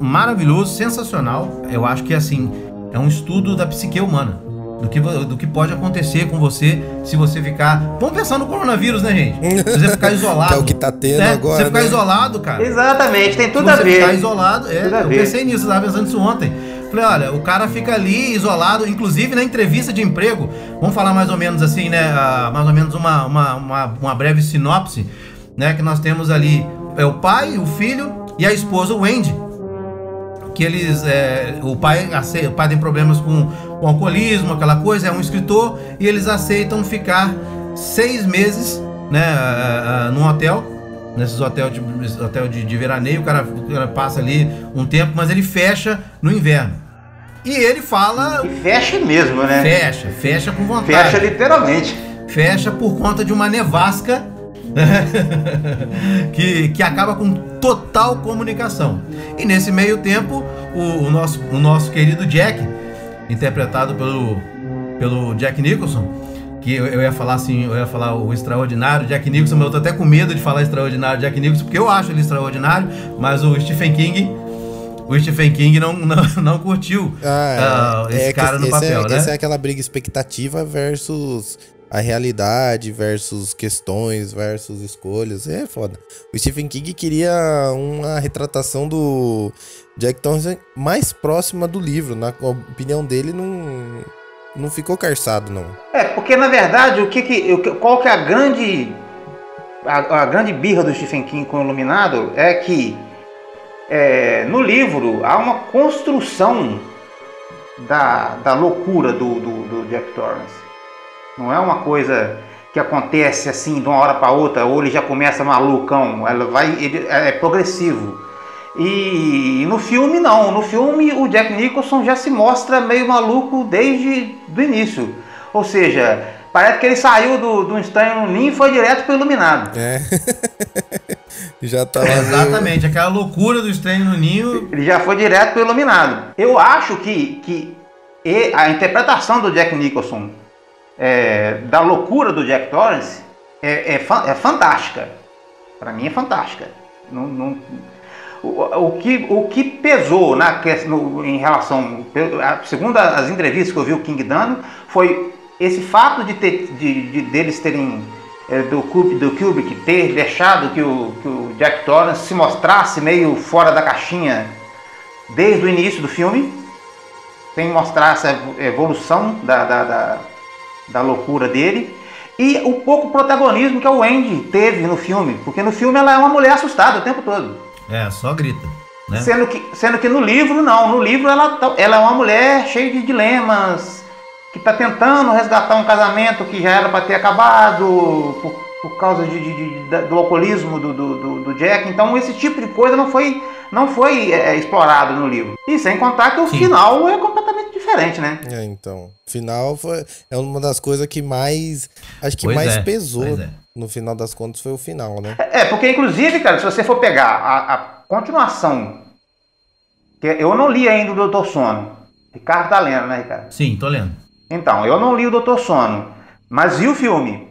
maravilhoso, sensacional. Eu acho que assim, é um estudo da psique humana. do que, do que pode acontecer com você se você ficar. Vamos pensar no coronavírus, né, gente? Se você ficar isolado. É o que tá tendo né? agora, Se você ficar né? isolado, cara. Exatamente, tem tudo Se a você ver. ficar isolado, é, eu ver. pensei nisso, eu tava pensando nisso ontem. Falei, olha, o cara fica ali isolado, inclusive na entrevista de emprego, vamos falar mais ou menos assim, né? ah, mais ou menos uma, uma, uma, uma breve sinopse, né? Que nós temos ali é o pai, o filho e a esposa, o Wendy. Que eles. é, o, pai o pai tem problemas com, com alcoolismo, aquela coisa, é um escritor, e eles aceitam ficar seis meses, né? ah, ah, num hotel nesses hotel de, hotel de, de veraneio, o cara, o cara passa ali um tempo, mas ele fecha no inverno. E ele fala, E fecha mesmo, né? fecha, fecha com vontade. Fecha literalmente. Fecha por conta de uma nevasca que, que acaba com total comunicação. E nesse meio tempo, o, o nosso, o nosso querido Jack, interpretado pelo, pelo Jack Nicholson, que eu, eu ia falar assim, eu ia falar o extraordinário Jack Nicholson, mas eu tô até com medo de falar extraordinário Jack Nicholson, porque eu acho ele extraordinário, mas o Stephen King, o Stephen King não, não, não curtiu ah, esse que cara no esse papel, é, né? Essa é aquela briga expectativa versus a realidade, versus questões, versus escolhas. É foda. O Stephen King queria uma retratação do Jack Torrance mais próxima do livro. Na opinião dele, não, não ficou carçado, não. É, porque na verdade, o que que, qual que é a grande a, a grande birra do Stephen King com o Iluminado é que é, no livro há uma construção da, da loucura do, do, do Jack Torrance. Não é uma coisa que acontece assim de uma hora para outra, ou ele já começa malucão, ela vai, ele, é progressivo. E, no filme não, no filme o Jack Nicholson já se mostra meio maluco desde o início. Ou seja, parece que ele saiu do, do Estranho no Ninho e foi direto para Iluminado. É. Já tava. meio- Exatamente, aquela loucura do estranho no ninho. Ele já foi direto para Iluminado. Eu acho que, que a interpretação do Jack Nicholson é, da loucura do Jack Torrance é, é, é fantástica. Para mim é fantástica. Não- não- o, que, o que pesou na, no- em relação, segundo as entrevistas que eu vi o King dando, foi esse fato de, ter, de, de- deles terem é, do, do Kubrick ter deixado que o, que o Jack Torrance se mostrasse meio fora da caixinha desde o início do filme, sem mostrar essa evolução da, da, da, da loucura dele. E o pouco protagonismo que a Wendy teve no filme, porque no filme ela é uma mulher assustada o tempo todo. É, só grita. Né? Sendo, que, sendo que no livro, não. No livro ela, ela é uma mulher cheia de dilemas, que está tentando resgatar um casamento que já era para ter acabado por, por causa de, de- de- do alcoolismo do, do, do- do Jack. Então esse tipo de coisa não foi, não foi é, explorado no livro. E sem contar que o Sim. final é completamente diferente, né? É, então. Final foi, é uma das coisas que mais. Acho que Pois mais é, pesou. pois é. No final das contas foi o final, né? É, porque inclusive, cara, se você for pegar a, a continuação, que eu não li ainda o Doutor Sono. Ricardo tá lendo, né, Ricardo? Sim, tô lendo. Então, eu não li o Doutor Sono, mas vi o filme.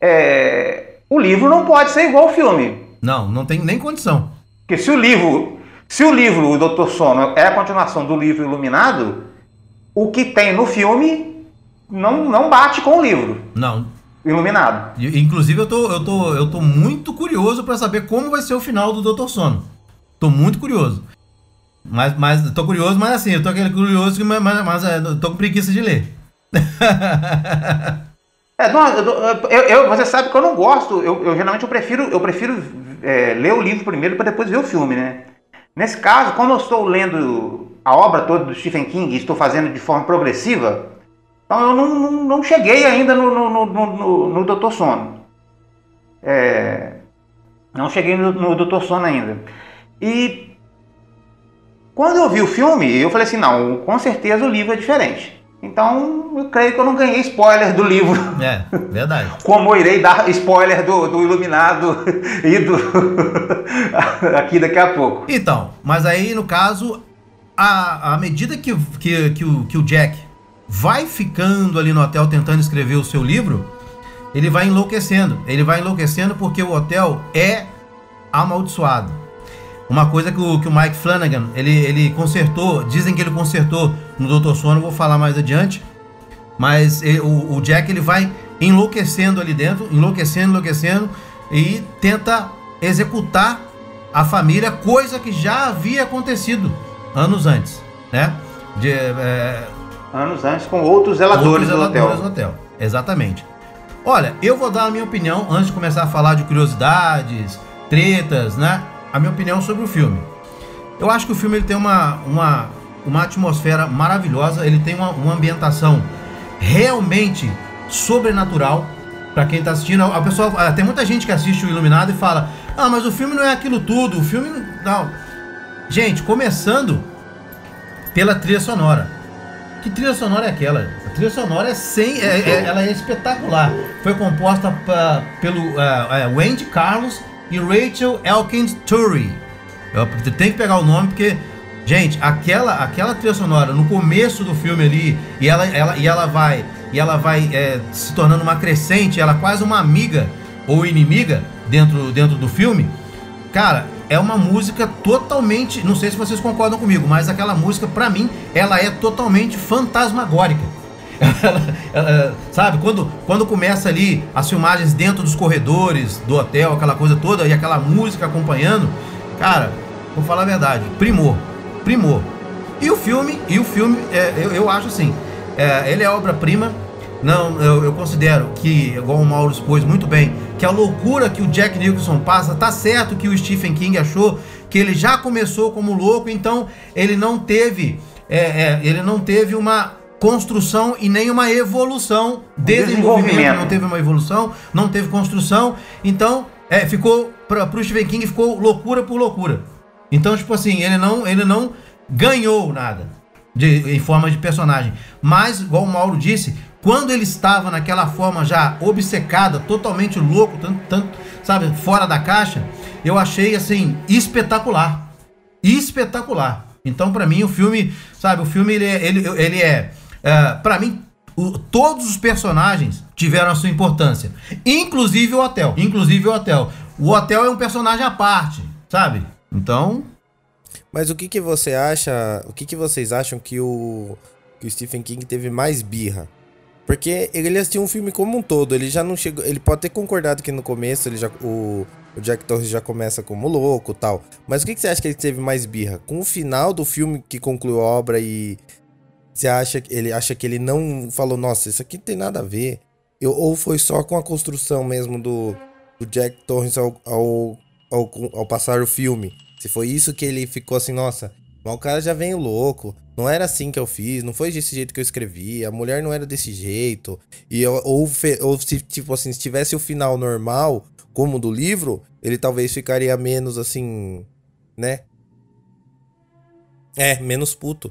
É, o livro não pode ser igual ao filme. Não, não tem nem condição. Porque se o livro, se o livro, o Doutor Sono, é a continuação do livro Iluminado, o que tem no filme não, não bate com o livro Não. Iluminado. Inclusive, eu tô, eu, tô, eu tô muito curioso pra saber como vai ser o final do Doutor Sono. Tô muito curioso. Mas, mas tô curioso, mas assim, eu tô aquele curioso, mas, mas, mas é, tô com preguiça de ler. É, não, eu- eu- você sabe que eu não gosto. Eu, eu, geralmente eu prefiro, eu prefiro é, ler o livro primeiro para depois ver o filme, né? Nesse caso, como eu estou lendo a obra toda do Stephen King e estou fazendo de forma progressiva, então eu não, não, não cheguei ainda no, no, no, no, no Doutor Sono. É, não cheguei no, no Doutor Sono ainda. E quando eu vi o filme, eu falei assim, não, com certeza o livro é diferente. Então, eu creio que eu não ganhei spoiler do livro, É, verdade. como eu irei dar spoiler do, do Iluminado e do aqui daqui a pouco. Então, mas aí no caso, à, medida que, que, que, o, que o Jack vai ficando ali no hotel tentando escrever o seu livro, ele vai enlouquecendo. Ele vai enlouquecendo porque o hotel é amaldiçoado. Uma coisa que o, que o Mike Flanagan, ele, ele consertou, dizem que ele consertou no Doutor Sono, vou falar mais adiante, Mas eh, o, o Jack ele vai enlouquecendo ali dentro, enlouquecendo, enlouquecendo e tenta executar a família, coisa que já havia acontecido anos antes, né? De, eh, Anos antes com outros zeladores outros do hotel. zeladores do hotel. Exatamente. Olha, eu vou dar a minha opinião antes de começar a falar de curiosidades, tretas, né? A minha opinião sobre o filme. Eu acho que o filme ele tem uma, uma, uma atmosfera maravilhosa, ele tem uma, uma ambientação realmente sobrenatural. Pra quem tá assistindo, a pessoa, ah, tem muita gente que assiste o Iluminado e fala: "Ah, mas o filme não é aquilo tudo, o filme não". Gente, começando pela trilha sonora. Que trilha sonora é aquela? A trilha sonora é sem, é- é- ela é espetacular. Foi composta pa- pelo ah, Wendy Carlos e Rachel Elkins Turry. Eu tenho que pegar o nome porque, gente, aquela, aquela trilha sonora no começo do filme ali e ela, ela, e ela vai e ela vai é, se tornando uma crescente, ela é quase uma amiga ou inimiga dentro, dentro do filme. Cara, é uma música totalmente, não sei se vocês concordam comigo, mas aquela música pra mim ela é totalmente fantasmagórica. Sabe, quando, quando começa ali as filmagens dentro dos corredores do hotel, aquela coisa toda, e aquela música acompanhando, cara, vou falar a verdade, primor, primor. E o filme, e o filme, é, eu, eu acho assim, é, ele é obra-prima. Não, eu, eu considero que, igual o Mauro expôs muito bem, que a loucura que o Jack Nicholson passa, tá certo que o Stephen King achou que ele já começou como louco, então ele não teve, é, é, ele não teve uma construção e nem uma evolução, desenvolvimento, desenvolvimento. não teve uma evolução, não teve construção, então é, ficou para o Stephen King ficou loucura por loucura. Então tipo assim ele não ele não ganhou nada de, em forma de personagem, mas igual o Mauro disse, quando ele estava naquela forma já obcecada, totalmente louco, tanto, tanto sabe fora da caixa, eu achei assim espetacular, espetacular. Então para mim o filme, sabe, o filme ele é, ele, ele é para mim o- todos os personagens tiveram a sua importância, inclusive o hotel, inclusive o hotel. O hotel é um personagem à parte, sabe? Então, Mas o que que você acha, o que que vocês acham que o, que o Stephen King teve mais birra? Porque ele assistiu um filme como um todo, ele já não chegou, ele pode ter concordado que no começo ele já, o, o Jack Torres já começa como louco tal, mas o que que você acha que ele teve mais birra? Com o final do filme que concluiu a obra e você acha que ele acha que ele não falou, nossa, isso aqui não tem nada a ver? Eu- ou foi só com a construção mesmo do, do Jack Torrance ao, ao, ao, ao passar o filme? Se foi isso que ele ficou assim, nossa, mas o cara já veio louco. Não era assim que eu fiz, não foi desse jeito que eu escrevi, a mulher não era desse jeito. E eu- ou, ou se, tipo assim, se tivesse o final normal, como o do livro, ele talvez ficaria menos assim, né? É, menos puto.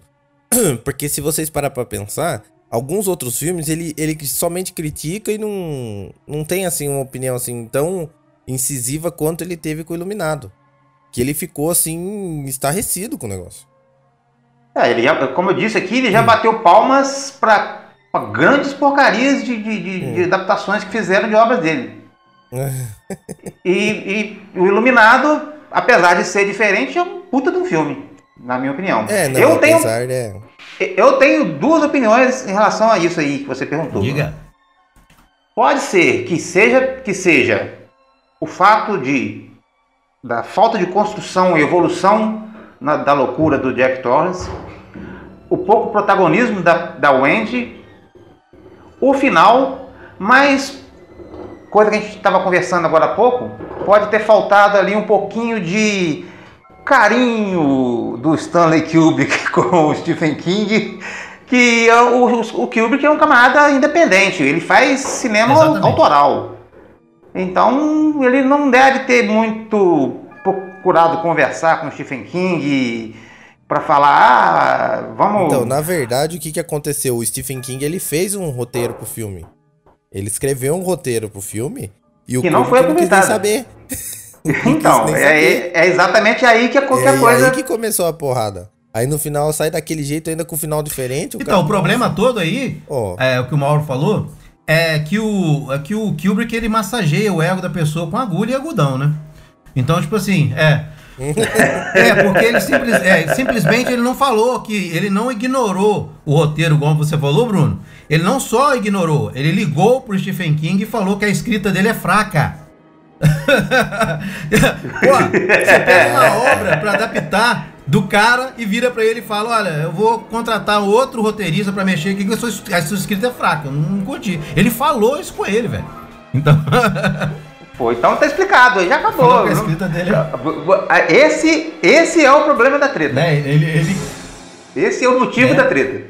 Porque se vocês parar pra pensar, alguns outros filmes ele, ele somente critica e não, não tem assim uma opinião assim tão incisiva quanto ele teve com o Iluminado. Que ele ficou assim, estarrecido com o negócio. É, ele já, como eu disse aqui, ele já bateu palmas para grandes porcarias de, de- de- de adaptações que fizeram de obras dele. E, e o Iluminado, apesar de ser diferente, é um puta de um filme, na minha opinião. É, não, eu, tenho, apesar de... eu tenho duas opiniões em relação a isso aí que você perguntou. diga. Pode ser que seja que seja o fato de da falta de construção e evolução na- da loucura do Jack Torrance, o pouco protagonismo da, da Wendy, o final, mas coisa que a gente estava conversando agora há pouco, pode ter faltado ali um pouquinho de carinho do Stanley Kubrick com o Stephen King, que é o, o Kubrick é um camarada independente, ele faz cinema Exatamente. autoral. Então ele não deve ter muito procurado conversar com o Stephen King para falar, ah, vamos. Então, na verdade, o que, que aconteceu? O Stephen King ele fez um roteiro pro filme. Ele escreveu um roteiro pro filme e o Que não foi não quis nem saber. Então, nem é, saber. é exatamente aí que a É qualquer e coisa. aí que começou a porrada. Aí no final sai daquele jeito ainda com o final diferente. Então, o problema todo aí, Ó. é o que o Mauro falou, é que o, é que o Kubrick ele massageia o ego da pessoa com agulha e agudão, né? Então, tipo assim, é. É, porque ele simples- é, simplesmente ele não falou que ele não ignorou o roteiro, como você falou, Bruno. Ele não só ignorou, ele ligou pro Stephen King e falou que a escrita dele é fraca. Pô, você pega uma obra pra adaptar do cara e vira pra ele e fala: Olha, eu vou contratar outro roteirista pra mexer aqui, que a sua, a sua escrita é fraca. Eu não curti. Ele falou isso com ele, velho. Então. Pô, então tá explicado, aí já acabou. Falou a escrita dele é- Esse, esse é o problema da treta. né, ele, ele, Esse é o motivo É. da treta.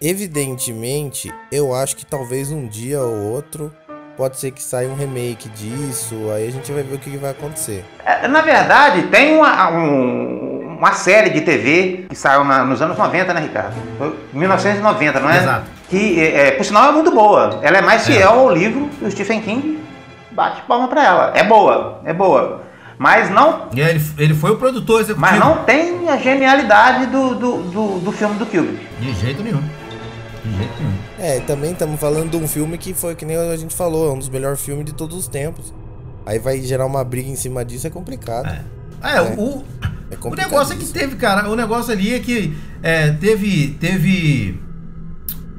Evidentemente, eu acho que talvez um dia ou outro pode ser que saia um remake disso, aí a gente vai ver o que, que vai acontecer. É, Na verdade, tem uma, um- uma série de TV que saiu na- nos anos 90, né, Ricardo? Foi 1990, não é? Exato. Que, é, é, por sinal, é muito boa. Ela é mais fiel ao livro do Stephen King. Bate palma pra ela. É boa, é boa. Mas não, E ele, ele foi o produtor executivo. mas não tem a genialidade do, do, do, do filme do Kubrick. De jeito nenhum. De jeito nenhum. É, também estamos falando de um filme que foi, que nem a gente falou, é um dos melhores filmes de todos os tempos. Aí vai gerar uma briga em cima disso, é complicado. É, o, É o negócio é que teve, cara. O negócio ali é que é, teve, teve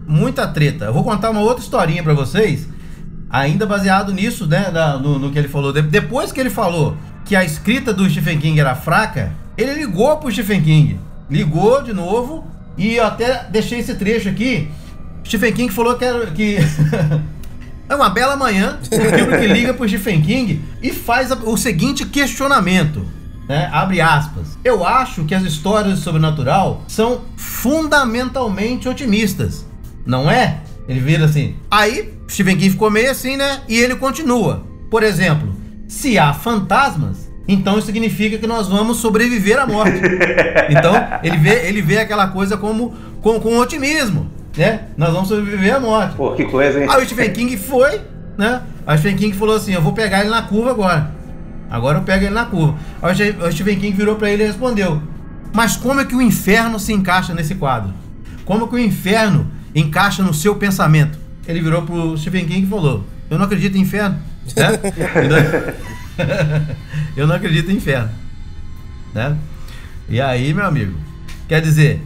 muita treta. Eu vou contar uma outra historinha pra vocês, ainda baseado nisso, né? no, no que ele falou. De- depois que ele falou que a escrita do Stephen King era fraca, ele ligou pro Stephen King. Ligou de novo e eu até deixei esse trecho aqui. Stephen King falou que era. Que É uma bela manhã, o Kubrick liga pro Stephen King e faz o seguinte questionamento, né? Abre aspas. Eu acho que as histórias de sobrenatural são fundamentalmente otimistas, não é? Ele vira assim. Aí, Stephen King ficou meio assim, né? E ele continua. Por exemplo, se há fantasmas, então isso significa que nós vamos sobreviver à morte. Então, ele vê, ele vê aquela coisa como com, com otimismo, né? Nós vamos sobreviver à morte. Pô, que coisa, hein? Aí o Stephen King foi, né? Aí o Stephen King falou assim: Eu vou pegar ele na curva agora. Agora eu pego ele na curva. Aí o Ste- o Stephen King virou pra ele e respondeu: Mas como é que o inferno se encaixa nesse quadro? Como que o inferno encaixa no seu pensamento? Ele virou pro Stephen King e falou: Eu não acredito em inferno. Né? eu não acredito em inferno. Né? E aí, meu amigo, quer dizer,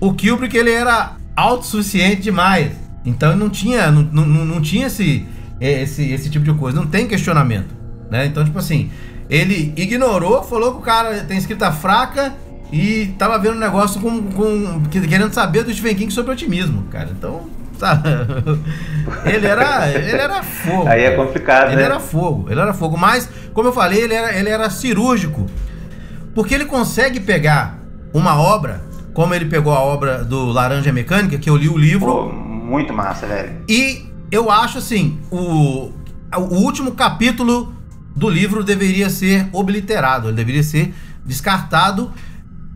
o Kubrick ele era autossuficiente demais. Então não tinha, não, não, não tinha esse, esse, esse tipo de coisa, não tem questionamento. Né? Então, tipo assim, ele ignorou, falou que o cara tem escrita fraca e tava vendo um negócio com, com que- querendo saber do Stephen King sobre otimismo, cara. Então, sabe? Ele era, ele era fogo. Aí é complicado, Ele né? era fogo, ele era fogo. Mas, como eu falei, ele era, ele era cirúrgico. Porque ele consegue pegar uma obra, como ele pegou a obra do Laranja Mecânica, que eu li o livro, Pô, muito massa, velho. e eu acho assim, o, o último capítulo do livro deveria ser obliterado, ele deveria ser descartado.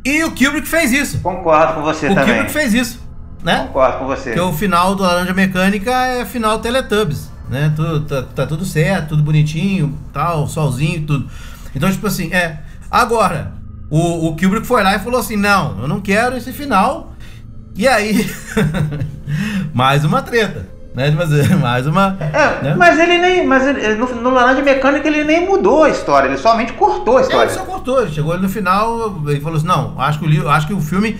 E o Kubrick fez isso. Concordo com você O também. Kubrick fez isso, né? Concordo com você. Porque o final do Laranja Mecânica é final Teletubbies, né? Tudo, tá, tá tudo certo, tudo bonitinho, tal, solzinho, tudo. Então, tipo assim, é. Agora, o, o Kubrick foi lá e falou assim: não, eu não quero esse final. E aí, mais uma treta, né? Assim, mais uma. É, né? mas ele nem. Mas ele- no, no Laranja Mecânica ele nem mudou a história, ele somente cortou a É, história. ele só cortou, ele chegou ali no final e falou assim: não, acho que o, livro, acho que o filme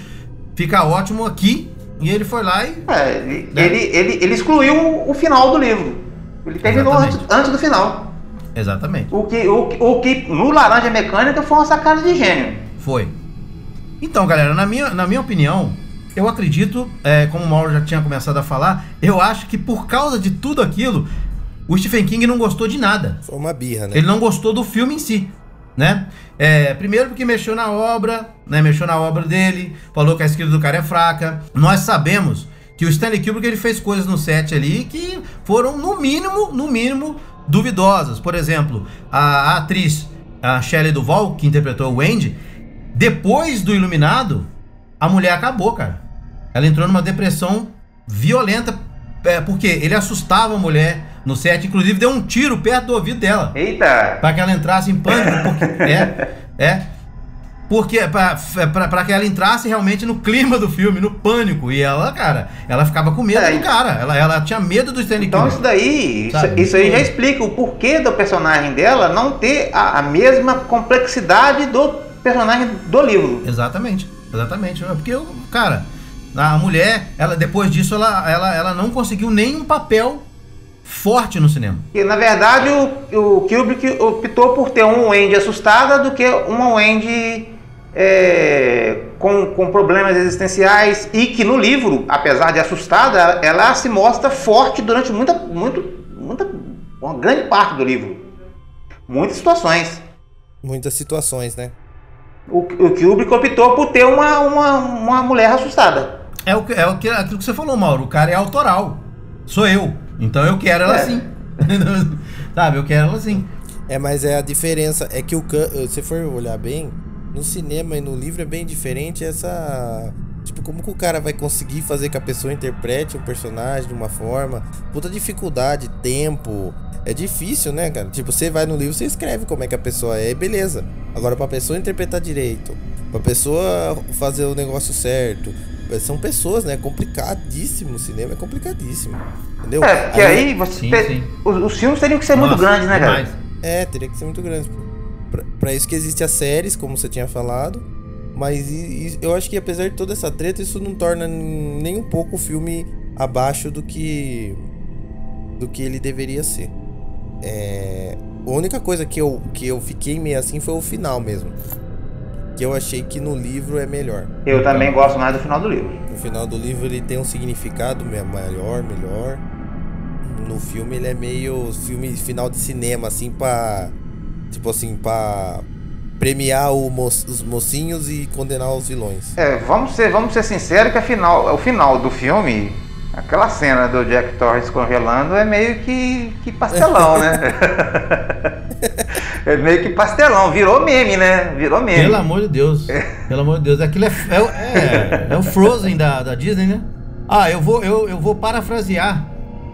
fica ótimo aqui. E ele foi lá e. É, ele, Né? ele, ele, ele excluiu o, final do livro. Ele terminou antes, antes do final. Exatamente. O que, o, o que no Laranja Mecânica foi uma sacada de gênio. Foi. Então, galera, na minha, na minha opinião, eu acredito, é, como o Mauro já tinha começado a falar, eu acho que por causa de tudo aquilo, o Stephen King não gostou de nada. Foi uma birra, né? Ele não gostou do filme em si, né? É, primeiro porque mexeu na obra, né? Mexeu na obra dele, falou que a escrita do cara é fraca. Nós sabemos que o Stanley Kubrick ele fez coisas no set ali que foram no mínimo, no mínimo duvidosas. Por exemplo, a, a atriz a Shelley Duvall, que interpretou o Wendy, depois do Iluminado, a mulher acabou, cara. Ela entrou numa depressão violenta é, porque ele assustava a mulher no set, inclusive deu um tiro perto do ouvido dela. Eita! Pra que ela entrasse em pânico, porque. É, é. Porque pra, pra, pra que ela entrasse realmente no clima do filme, no pânico. E ela, cara, ela ficava com medo É, do cara. Ela, ela tinha medo do Stanley Então Kubrick. isso daí, Sabe? isso aí já explica o porquê do personagem dela não ter a, a mesma complexidade do personagem do livro. Exatamente, exatamente. Porque, o- cara, a mulher, ela depois disso, ela, ela, ela não conseguiu nenhum papel forte no cinema. E na verdade o, o Kubrick optou por ter uma Wendy assustada do que uma Wendy é, com, com problemas existenciais e que no livro, apesar de assustada, ela se mostra forte durante muita, muito, muita, uma grande parte do livro. Muitas situações. Muitas situações, né? O, o Kubrick optou por ter uma, uma, uma mulher assustada. É, o, que- é o que, aquilo que você falou, Mauro. O cara é autoral. Sou eu. Então eu quero ela É. assim. Sabe, eu quero ela assim. É, mas é a diferença. É que o se for olhar bem, no cinema e no livro é bem diferente essa. Tipo, como que o cara vai conseguir fazer que a pessoa interprete o personagem de uma forma? Puta dificuldade, tempo. É difícil, né, cara? Tipo, você vai no livro, você escreve como é que a pessoa é e beleza. Agora, pra pessoa interpretar direito, pra pessoa fazer o negócio certo. São pessoas, né? É complicadíssimo. O cinema é complicadíssimo. Entendeu? É, porque aí você Sim, sim. Os, os filmes teriam que ser muito Nossa, grandes, né, cara? demais. É, teria que ser muito grande. Pra, pra isso que existe as séries, como você tinha falado. Mas e- e eu acho que apesar de toda essa treta, isso não torna nem um pouco o filme abaixo do que. do que ele deveria ser. É, a única coisa que eu, que eu fiquei meio assim foi o final mesmo. Que eu achei que no livro é melhor. Eu também gosto mais do final do livro. No final do livro ele tem um significado maior, melhor. No filme ele é meio filme final de cinema, assim, pra. Tipo assim, pra premiar o mo- os mocinhos e condenar os vilões. É, vamos ser, vamos ser sinceros que afinal, o final do filme, aquela cena do Jack Torrance congelando é meio que, que pastelão, né? é meio que pastelão, virou meme, né? Virou meme. Pelo amor de Deus. Pelo amor de Deus. Aquilo é, é, o- é, é o Frozen da, da Disney, né? Ah, eu vou, eu, eu vou parafrasear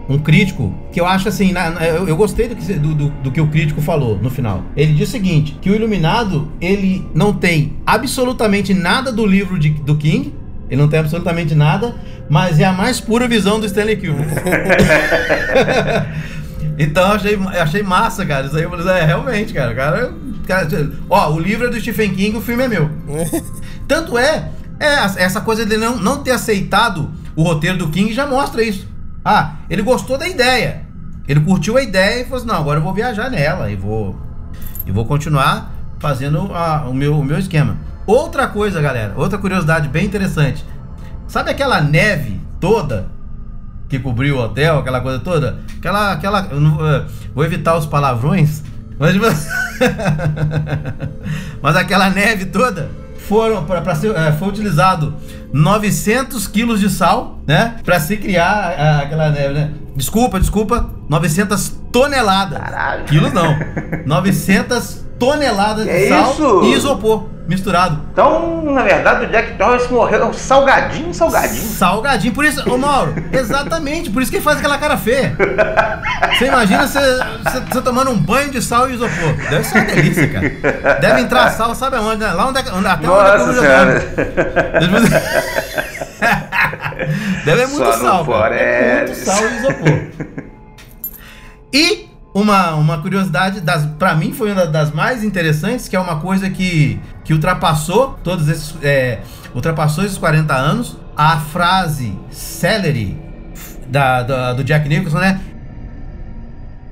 um crítico que eu acho assim. na- na- eu, eu gostei do que, do, do, do que o crítico falou no final. Ele diz o seguinte: que o Iluminado ele não tem absolutamente nada do livro de, do King. Ele não tem absolutamente nada, mas é a mais pura visão do Stanley Kubrick. Então eu achei, eu achei massa, cara. Isso aí eu falei, é, realmente, cara. cara, cara. Ó, o livro é do Stephen King, o filme é meu. Tanto é, é essa coisa de não, não ter aceitado o roteiro do King já mostra isso. Ah, ele gostou da ideia. Ele curtiu a ideia e falou assim: não, agora eu vou viajar nela e vou, e vou continuar fazendo a- o, meu, o meu esquema. Outra coisa, galera, outra curiosidade bem interessante. Sabe aquela neve toda que cobriu o hotel, aquela coisa toda? Aquela. aquela eu não- eh, vou evitar os palavrões, mas. tipo- mas aquela neve toda foram para ser eh, foi utilizado 900 quilos de sal, né, para se criar ah, aquela neve, né? Desculpa, desculpa, 900 toneladas. Caralho. Quilos não. 900 toneladas de Que sal isso? e isopor misturado. Então, na verdade, o Jack Torrance morreu salgadinho, salgadinho. Salgadinho, por isso, ô Mauro, exatamente, por isso que ele faz aquela cara feia. Você imagina você, tomando um banho de sal e isopor. Deve ser uma delícia, cara. Deve entrar sal, sabe aonde? né? Lá onde, é- onde até onde Nossa senhora. dorme. Deve é muito Só sal, cara. É muito sal e isopor. E uma, uma curiosidade, das, pra mim foi uma das mais interessantes, que é uma coisa que, que ultrapassou todos esses. é, ultrapassou esses 40 anos. A frase celery da, da- do Jack Nicholson, né?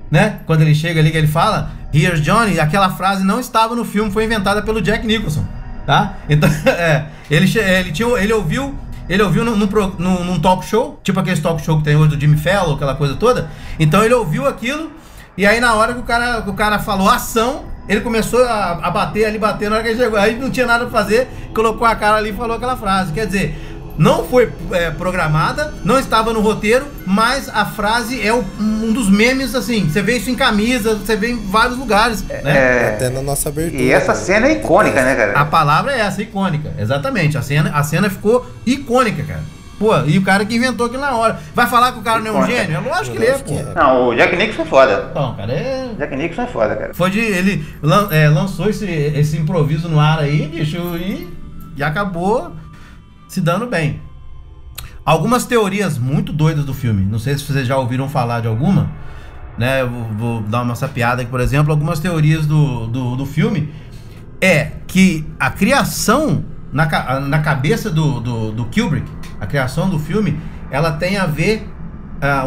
Né? Quando ele chega ali que ele fala, Here's Johnny, aquela frase não estava no filme, foi inventada pelo Jack Nicholson, tá? Então, é, ele, ele, tinha, ele ouviu, ele ouviu num, num- num talk show, tipo aquele talk show que tem hoje do Jimmy Fallon, aquela coisa toda. Então ele ouviu aquilo, e aí na hora que o cara, que o cara falou ação, ele começou a, a bater ali, bater na hora que ele chegou. Aí não tinha nada pra fazer, colocou a cara ali e falou aquela frase. Quer dizer, não foi é, programada, não estava no roteiro, mas a frase é o- um dos memes, assim. Você vê isso em camisa, você vê em vários lugares, né? É, Até na nossa abertura. e essa cena é icônica, né, A cara? palavra é essa, icônica. Exatamente. A cena, a cena ficou icônica, cara. Pô, e o cara que inventou aquilo na hora. Vai falar que o cara não é um Conta. gênio? É lógico que ele é, pô. Não, o Jack Nicholson é foda. Não, cara, é. Jack Nicholson é foda, cara. Foi de. Ele lan- é, lançou esse, esse improviso no ar aí, bicho, e, e acabou se dando bem. Algumas teorias muito doidas do filme. Não sei se vocês já ouviram falar de alguma. Né? Eu vou, vou dar uma sapiada aqui, por exemplo. Algumas teorias do, do, do filme é que a criação na, na cabeça do, do, do Kubrick, a criação do filme, ela tem a ver.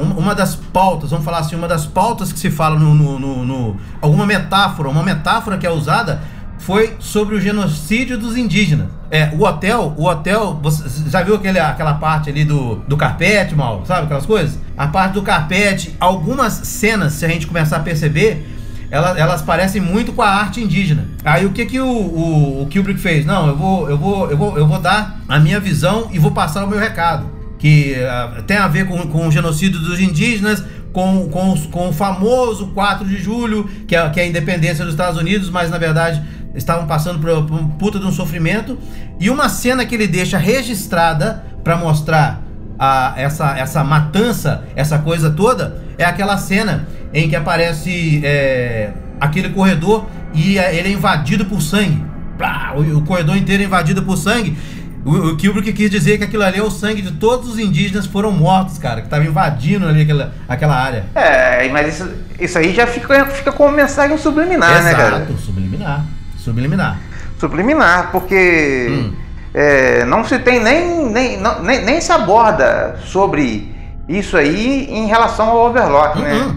um- uma das pautas, vamos falar assim, uma das pautas que se fala no, no- no- no- alguma metáfora, uma metáfora que é usada foi sobre o genocídio dos indígenas. É, o hotel, o hotel, você já viu aquele, aquela parte ali do, do carpete, mal, sabe aquelas coisas? A parte do carpete, algumas cenas, se a gente começar a perceber, elas, elas parecem muito com a arte indígena. Aí o que que o, o, o Kubrick fez? Não, eu vou, eu vou, eu vou, eu vou dar a minha visão e vou passar o meu recado. Que ah, tem a ver com, com o genocídio dos indígenas, com, com, com o famoso 4 de julho, que é, que é a independência dos Estados Unidos, mas na verdade estavam passando por, por um puta de um sofrimento. E uma cena que ele deixa registrada para mostrar a- essa, essa matança, essa coisa toda, é aquela cena em que aparece é, aquele corredor e é- ele é invadido por sangue. Plá, o, o corredor inteiro é invadido por sangue. O, o Kubrick quis dizer que aquilo ali é o sangue de todos os indígenas que foram mortos, cara, que estavam invadindo ali aquela, aquela área. É, mas isso, isso aí já fica, fica como mensagem subliminar, né, cara? Exato, subliminar. Subliminar. Subliminar, porque Hum. é, não se tem nem, nem, não- nem, nem se aborda sobre isso aí em relação ao Overlock, né?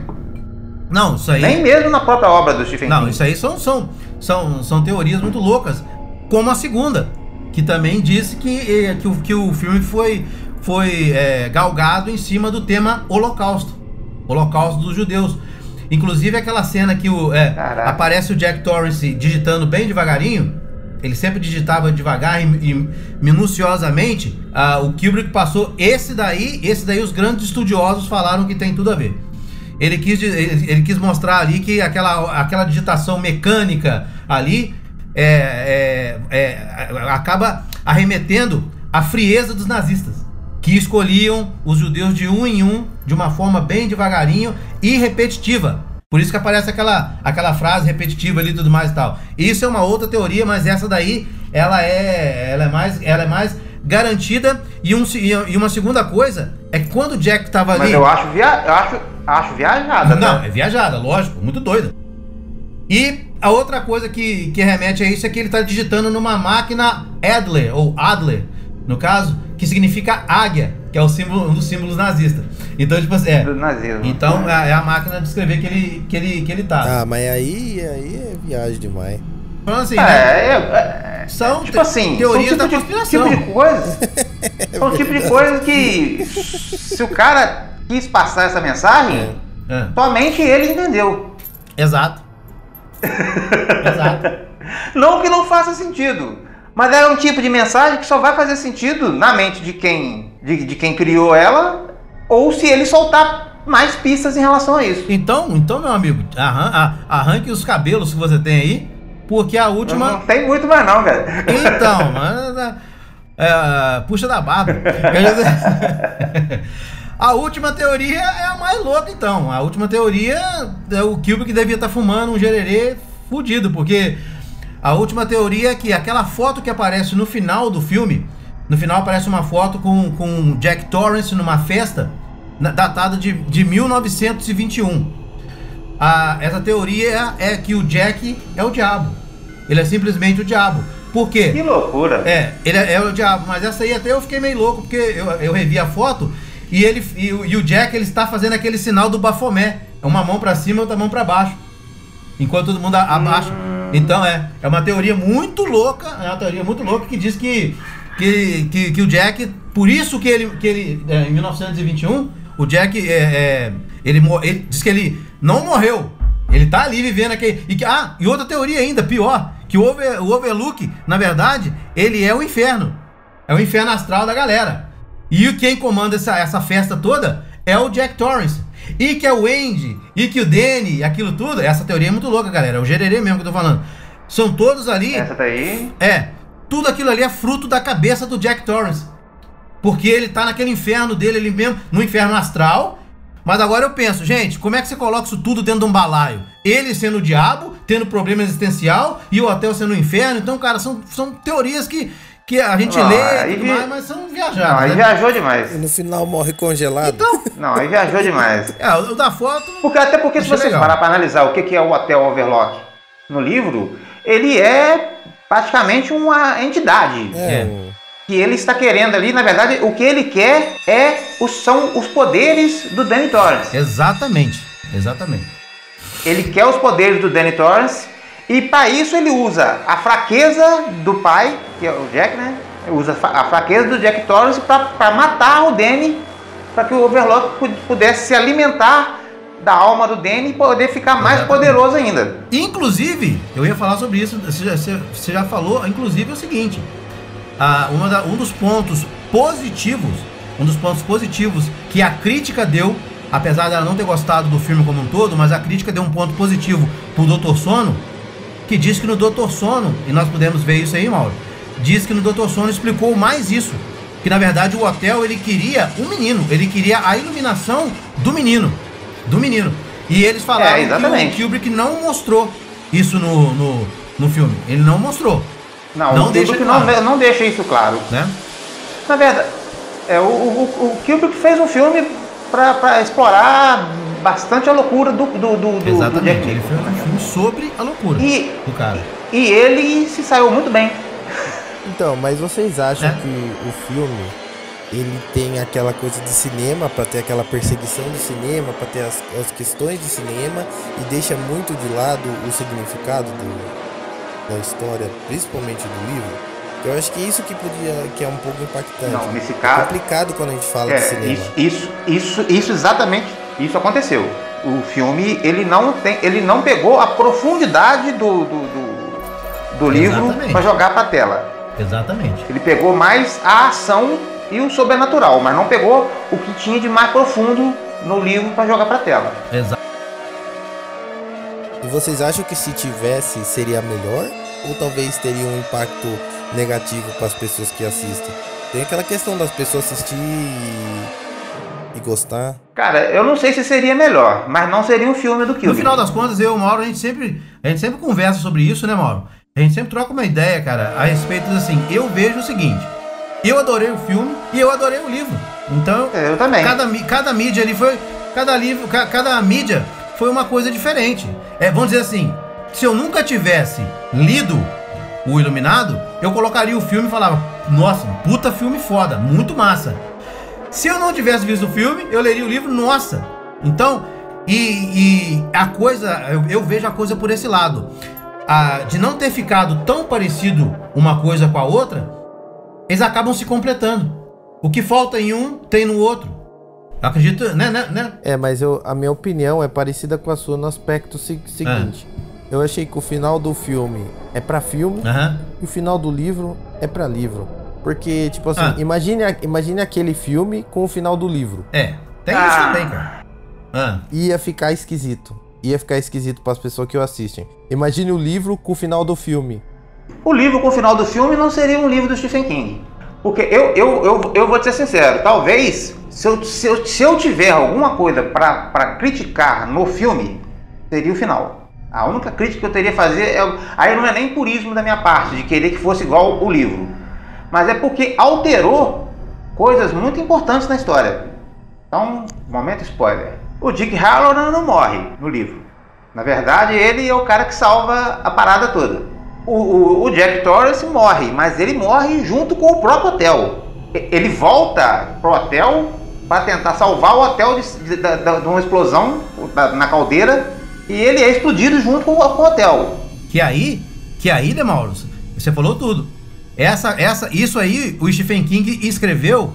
Não, isso aí. Nem mesmo na própria obra do Stephen Não, King. isso aí são, são, são, são teorias muito loucas. Como a segunda, que também disse que, eh, que, o, que o filme foi, foi eh, galgado em cima do tema Holocausto. Holocausto dos judeus. Inclusive aquela cena que o, Caraca. aparece o Jack Torrance digitando bem devagarinho. Ele sempre digitava devagar e, e minuciosamente. ah, o Kubrick passou esse daí, esse daí os grandes estudiosos falaram que tem tudo a ver. Ele quis, ele, quis mostrar ali que aquela, aquela digitação mecânica ali é, é- é- acaba arremetendo a frieza dos nazistas, que escolhiam os judeus de um em um, de uma forma bem devagarinho e repetitiva. Por isso que aparece aquela, aquela frase repetitiva ali e tudo mais e tal. Isso é uma outra teoria, mas essa daí ela é, ela é, mais, ela é mais garantida. E, um, e uma segunda coisa é que quando o Jack tava ali. Mas eu acho, via, eu acho, acho viajada, Não, né? é viajada, lógico, muito doida. E a outra coisa que, que remete a isso é que ele está digitando numa máquina Adler, ou Adler, no caso, que significa águia, que é o símbolo, um dos símbolos nazistas. Então, tipo assim, é. Do nazismo. Então é é a máquina de escrever que ele, que ele, que ele tá. Ah, mas aí, aí é viagem demais. Falando assim, né? É, é, é, São tipo te- assim, teorias são da tipo de, conspiração. tipo de coisa. são tipo de coisa que se o cara quis passar essa mensagem, É, somente ele entendeu. Exato. Exato. Não que não faça sentido, mas é um tipo de mensagem que só vai fazer sentido na mente de quem, de, de quem criou ela, ou se ele soltar mais pistas em relação a isso. Então, então, meu amigo, arran- arranque os cabelos que você tem aí, porque a última. Não tem muito mais não, cara. Então, mas, é, puxa da barba. A última teoria é a mais louca, então. A última teoria é o Kubrick devia estar fumando um gererê fudido, porque a última teoria é que aquela foto que aparece no final do filme, no final aparece uma foto com, com Jack Torrance numa festa, datada de, de 1921. A- essa teoria é que o Jack é o diabo. Ele é simplesmente o diabo. Por quê? Que loucura. É, ele é, é o diabo, mas essa aí até eu fiquei meio louco, porque eu, eu revi a foto e ele e, o- e o Jack ele está fazendo aquele sinal do Bafomé. É uma mão pra cima e outra mão pra baixo. Enquanto todo mundo abaixa. Então é, é uma teoria muito louca, é uma teoria muito louca que diz que que, que, que o Jack, por isso que ele, que ele é, em 1921, o Jack é, é, ele, ele diz que ele não morreu. Ele tá ali vivendo aquele. E que, ah, e outra teoria ainda, pior, que o, over, o Overlook, na verdade, ele é o inferno. É o inferno astral da galera. E quem comanda essa, essa festa toda é o Jack Torrance. E que é o Andy, e que o Danny, e aquilo tudo. Essa teoria é muito louca, galera. É o gererê mesmo que eu tô falando. São todos ali. Essa daí. É, tudo aquilo ali é fruto da cabeça do Jack Torrance. Porque ele tá naquele inferno dele, ele mesmo, no inferno astral. Mas agora eu penso, gente, como é que você coloca isso tudo dentro de um balaio? Ele sendo o diabo, tendo problema existencial, e o hotel sendo o inferno. Então, cara, são, são teorias que, que a gente Não, lê aí e tudo vi- mais, mas são Não, viajadas. aí né? viajou demais. E no final morre congelado. Então, Não, aí viajou demais. é, o da foto. Porque, até porque se você legal. parar para analisar o que é o Hotel Overlock no livro, ele é praticamente uma entidade. É, Que ele está querendo ali, na verdade, o que ele quer é os, são os poderes do Danny Torrance. Exatamente, exatamente. Ele quer os poderes do Danny Torrance e para isso ele usa a fraqueza do pai, que é o Jack, né? Ele usa a fraqueza do Jack Torrance para matar o Danny, para que o Overlock pu- pudesse se alimentar da alma do Danny e poder ficar mais poderoso ainda. Inclusive, eu ia falar sobre isso, você já, você- já falou, inclusive é o seguinte: ah, da- um dos pontos positivos, um dos pontos positivos que a crítica deu, apesar dela não ter gostado do filme como um todo, mas a crítica deu um ponto positivo pro Dr. Sono, que diz que no Dr. Sono, e nós podemos ver isso aí, Mauro, diz que no Dr. Sono explicou mais isso. Que na verdade o hotel ele queria um menino, ele queria a iluminação do menino. Do menino. E eles falaram É, que o Kubrick não mostrou isso no, no, no filme. Ele não mostrou, Não, Não o deixa Kubrick claro. não, não deixa isso claro. né? Na verdade, é, o, o, o Kubrick fez um filme para explorar bastante a loucura do, do, do, do- do Exatamente. Jack Ele fez um filme sobre a loucura E, do cara. e ele se saiu muito bem. Então, mas vocês acham É. que o filme ele tem aquela coisa de cinema pra ter aquela perseguição do cinema, pra ter as, as questões de cinema e deixa muito de lado o significado do, da história, principalmente do livro? Eu acho que isso que podia que é um pouco impactante. Não, nesse É caso, complicado quando a gente fala de é, cinema. isso, isso, isso, isso exatamente, isso aconteceu. O filme, ele não tem, ele não pegou a profundidade do, do, do, do livro para jogar para tela. Exatamente. Ele pegou mais a ação e o sobrenatural, mas não pegou o que tinha de mais profundo no livro para jogar para tela. Exa E vocês acham que se tivesse seria melhor ou talvez teria um impacto negativo para as pessoas que assistem? Tem aquela questão das pessoas assistir e, e gostar. Cara, eu não sei se seria melhor, mas não seria um filme do No Kubrick. final das contas, eu e o Mauro, a gente sempre, a gente sempre conversa sobre isso, né, Mauro? A gente sempre troca uma ideia, cara, a respeito assim. Eu vejo o seguinte: eu adorei o filme e eu adorei o livro. Então, eu também. cada, cada mídia ali foi. Cada livro, ca- cada mídia foi uma coisa diferente. É, vamos dizer assim: se eu nunca tivesse lido O Iluminado, eu colocaria o filme e falava: Nossa, puta filme foda, muito massa. Se eu não tivesse visto o filme, eu leria o livro, nossa. Então, e, e a coisa, eu, eu vejo a coisa por esse lado. A, de não ter ficado tão parecido uma coisa com a outra, eles acabam se completando. O que falta em um, tem no outro. Eu acredito, né, né, né? É, mas eu, a minha opinião é parecida com a sua no aspecto se- seguinte. Eu achei que o final do filme é pra filme e o final do livro é pra livro. Porque, tipo assim, Ah. imagine, imagine aquele filme com o final do livro. É, tem isso Ah. também, cara. Ah, Ia ficar esquisito. Ia ficar esquisito pras pessoas que o assistem. Imagine o livro com o final do filme. O livro com o final do filme não seria um livro do Stephen King. Porque eu, eu, eu, eu vou te ser sincero, talvez se eu, se eu, se eu tiver alguma coisa para criticar no filme, seria o final. A única crítica que eu teria a fazer é. Aí não é nem purismo da minha parte, de querer que fosse igual o livro. Mas é porque alterou coisas muito importantes na história. Então, momento spoiler. O Dick Halloran não morre no livro. Na verdade, ele é o cara que salva a parada toda. O, o- o Jack Torrance morre, mas ele morre junto com o próprio hotel. Ele volta pro hotel para tentar salvar o hotel de, de- da- de uma explosão na caldeira e ele é explodido junto com, o- com o hotel. que aí, que aí, né, Mauro? Você falou tudo. Essa, essa, isso aí o Stephen King escreveu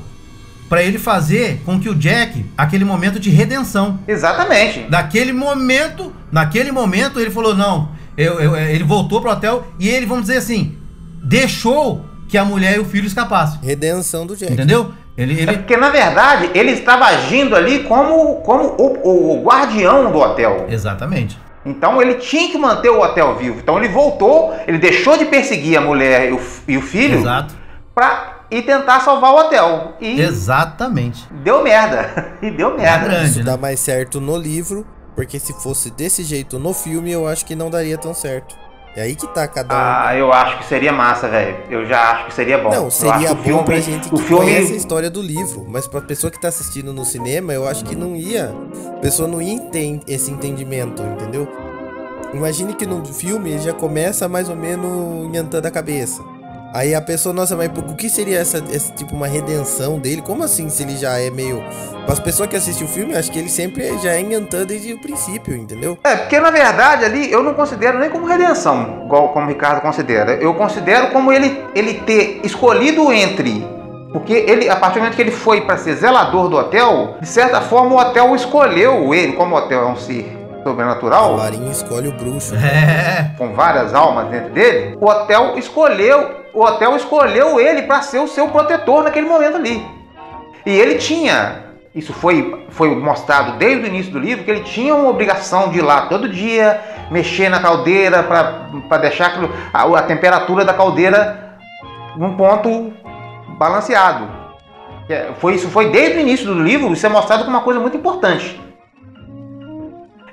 pra ele fazer com que o Jack, aquele momento de redenção, Exatamente. Naquele momento, naquele momento ele falou não, eu, eu- ele voltou pro hotel e ele, vamos dizer assim, deixou que a mulher e o filho escapassem, Redenção do Jack. entendeu? Ele, É ele porque na verdade ele estava agindo ali como, como o, o guardião do hotel. exatamente. Então ele tinha que manter o hotel vivo. Então ele voltou, ele deixou de perseguir a mulher e o, e o filho Exato. para e tentar salvar o hotel. E Exatamente. deu merda. E deu É merda. grande, Isso né? dá mais certo no livro, porque se fosse desse jeito no filme, eu acho que não daria tão certo. É aí que tá cada um. Ah, eu acho que seria massa, velho. Eu já acho que seria bom. Não, seria bom filme- pra gente que filme... conhece a história do livro, mas pra pessoa que tá assistindo no cinema, eu acho que não ia. A pessoa não ia ter esse entendimento, entendeu? Imagine que no filme já começa mais ou menos nhantando a cabeça. Aí a pessoa, nossa, mas o que seria essa, esse tipo uma redenção dele? Como assim se ele já é meio. Para as pessoas que assistem o filme, acho que ele sempre já é nhantando desde o princípio, entendeu? É, porque na verdade ali eu não considero nem como redenção, igual como o Ricardo considera. Eu considero como ele, ele ter escolhido entre. Porque ele, a partir do momento que ele foi para ser zelador do hotel, de certa forma o hotel escolheu ele, como o hotel é um ser sobrenatural, varinha escolhe o bruxo. É. com várias almas dentro dele, o hotel escolheu, o hotel escolheu ele para ser o seu protetor naquele momento ali. E ele tinha, isso foi, foi mostrado desde o início do livro, que ele tinha uma obrigação de ir lá todo dia, mexer na caldeira para deixar a, a temperatura da caldeira num ponto balanceado. É, Foi, isso foi desde o início do livro, isso é mostrado como uma coisa muito importante.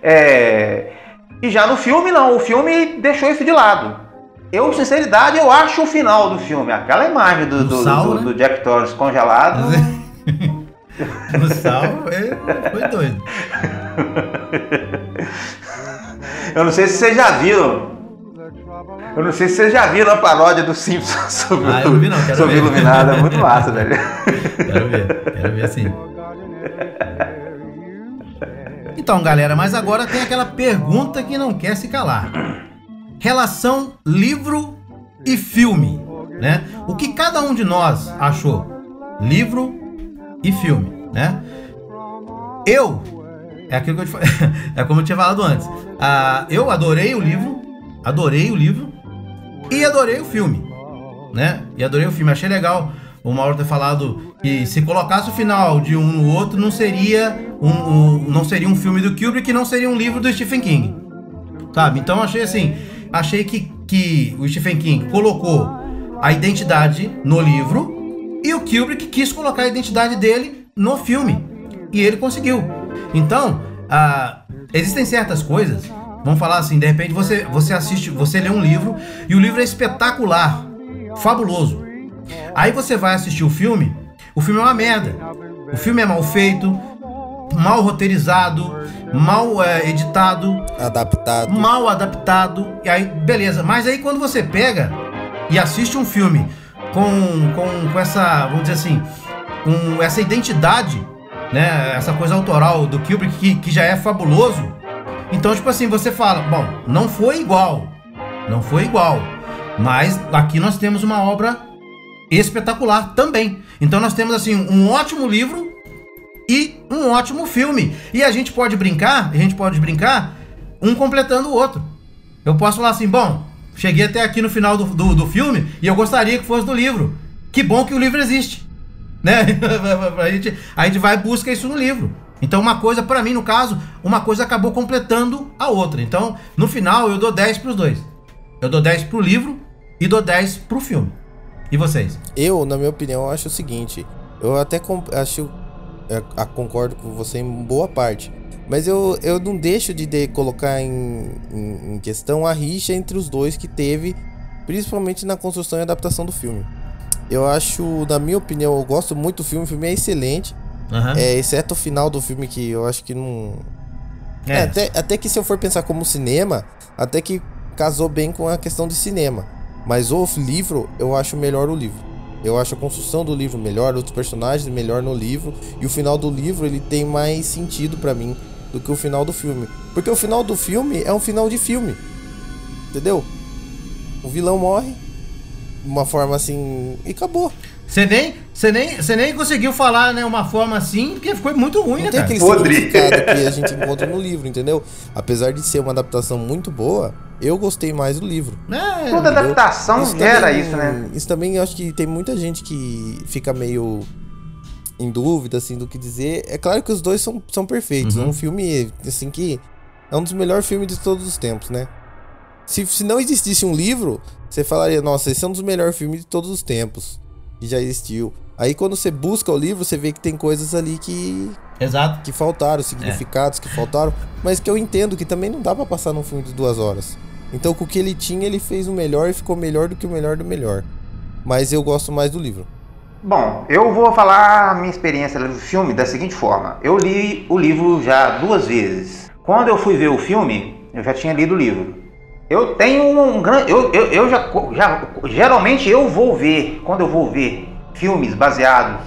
É, e já no filme, não. O filme deixou isso de lado. Eu, sinceridade, eu acho o final do filme, aquela imagem do, Do sal, do- né? do Jack Torrance congelado. No sal, foi doido. Eu não sei se vocês já viram. Eu não sei se vocês já viram a paródia do Simpsons sobre, Ah, eu vi não, quero sobre ver. Iluminado. É muito massa, velho. Quero ver, quero ver assim. Então, galera, mas agora tem aquela pergunta que não quer se calar. Relação livro e filme, né? O que cada um de nós achou? Livro e filme, né? Eu é aquilo que eu te falei, é como eu tinha falado antes. Ah, eu adorei o livro, adorei o livro e adorei o filme né? E adorei o filme, achei legal o Mauro ter falado que se colocasse o final de um no outro, não seria um, um- não seria um filme do Kubrick, não seria um livro do Stephen King. Sabe? Então achei assim, achei que, que o Stephen King colocou a identidade no livro e o Kubrick quis colocar a identidade dele no filme. E ele conseguiu. Então, ah, existem certas coisas. Vamos falar assim, de repente você, você assiste, você lê um livro e o livro é espetacular, fabuloso. Aí você vai assistir o filme, o filme é uma merda. O filme é mal feito, mal roteirizado, mal eh, editado, Adaptado. mal adaptado. E aí, beleza. Mas aí quando você pega e assiste um filme com, com, com essa, vamos dizer assim, com essa identidade, né? Essa coisa autoral do Kubrick que, que já é fabuloso. Então, tipo assim, você fala, bom, não foi igual. Não foi igual. Mas aqui nós temos uma obra espetacular também. Então nós temos assim um ótimo livro e um ótimo filme. E a gente pode brincar, a gente pode brincar um completando o outro. Eu posso falar assim, bom, cheguei até aqui no final do, do, do filme e eu gostaria que fosse do livro. Que bom que o livro existe. Né? a, gente, a gente vai e busca isso no livro. Então uma coisa, pra mim no caso, uma coisa acabou completando a outra. Então, no final, eu dou 10 pros dois. Eu dou 10 pro livro e dou 10 pro filme. E vocês? Eu, na minha opinião, acho o seguinte. Eu até acho. É, a- concordo com você em boa parte. Mas eu, eu não deixo de, de colocar em, em, em questão a rixa entre os dois que teve, principalmente na construção e adaptação do filme. Eu acho, na minha opinião, eu gosto muito do filme, o filme é excelente. Aham. É, exceto o final do filme que eu acho que não. É, até, até que se eu for pensar como cinema, até que casou bem com a questão de cinema. Mas o livro, eu acho melhor o livro. Eu acho a construção do livro melhor, os personagens melhor no livro. E o final do livro, ele tem mais sentido pra mim do que o final do filme. Porque o final do filme é um final de filme. Entendeu? O vilão morre. De uma forma assim. E acabou. Você nem, você nem, você nem conseguiu falar, né, uma forma assim, porque ficou muito ruim, Não né, tem cara? aquele Podre. significado que a gente encontra no livro, entendeu? Apesar de ser uma adaptação muito boa, eu gostei mais do livro. É, Toda entendeu? adaptação gera também- isso, né? Isso também eu acho que tem muita gente que fica meio em dúvida, assim, do que dizer. É claro que os dois são, são perfeitos. Uhum. É um filme, assim, que é um dos melhores filmes de todos os tempos, né? Se, se não existisse um livro, você falaria, nossa, esse é um dos melhores filmes de todos os tempos. Que já existiu. Aí quando você busca o livro, você vê que tem coisas ali que, Exato. que faltaram, significados que faltaram, mas que eu entendo que também não dá pra passar num filme de duas horas. Então com o que ele tinha, ele fez o melhor e ficou melhor do que o melhor do melhor. Mas eu gosto mais do livro. Bom, eu vou falar a minha experiência do filme da seguinte forma. Eu li o livro já duas vezes. Quando eu fui ver o filme, eu já tinha lido o livro. Eu tenho um grande. Eu, eu, eu já, já. Geralmente eu vou ver, quando eu vou ver filmes baseados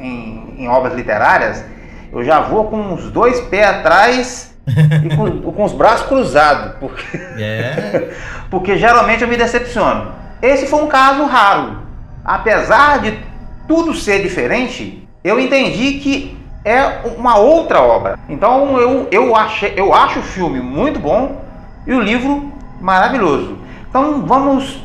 em, em obras literárias, eu já vou com os dois pés atrás e com, com os braços cruzados. Porque, É. porque geralmente eu me decepciono. Esse foi um caso raro. Apesar de tudo ser diferente, eu entendi que é uma outra obra. Então eu, eu, achei, eu acho o filme muito bom e o livro maravilhoso. Então vamos.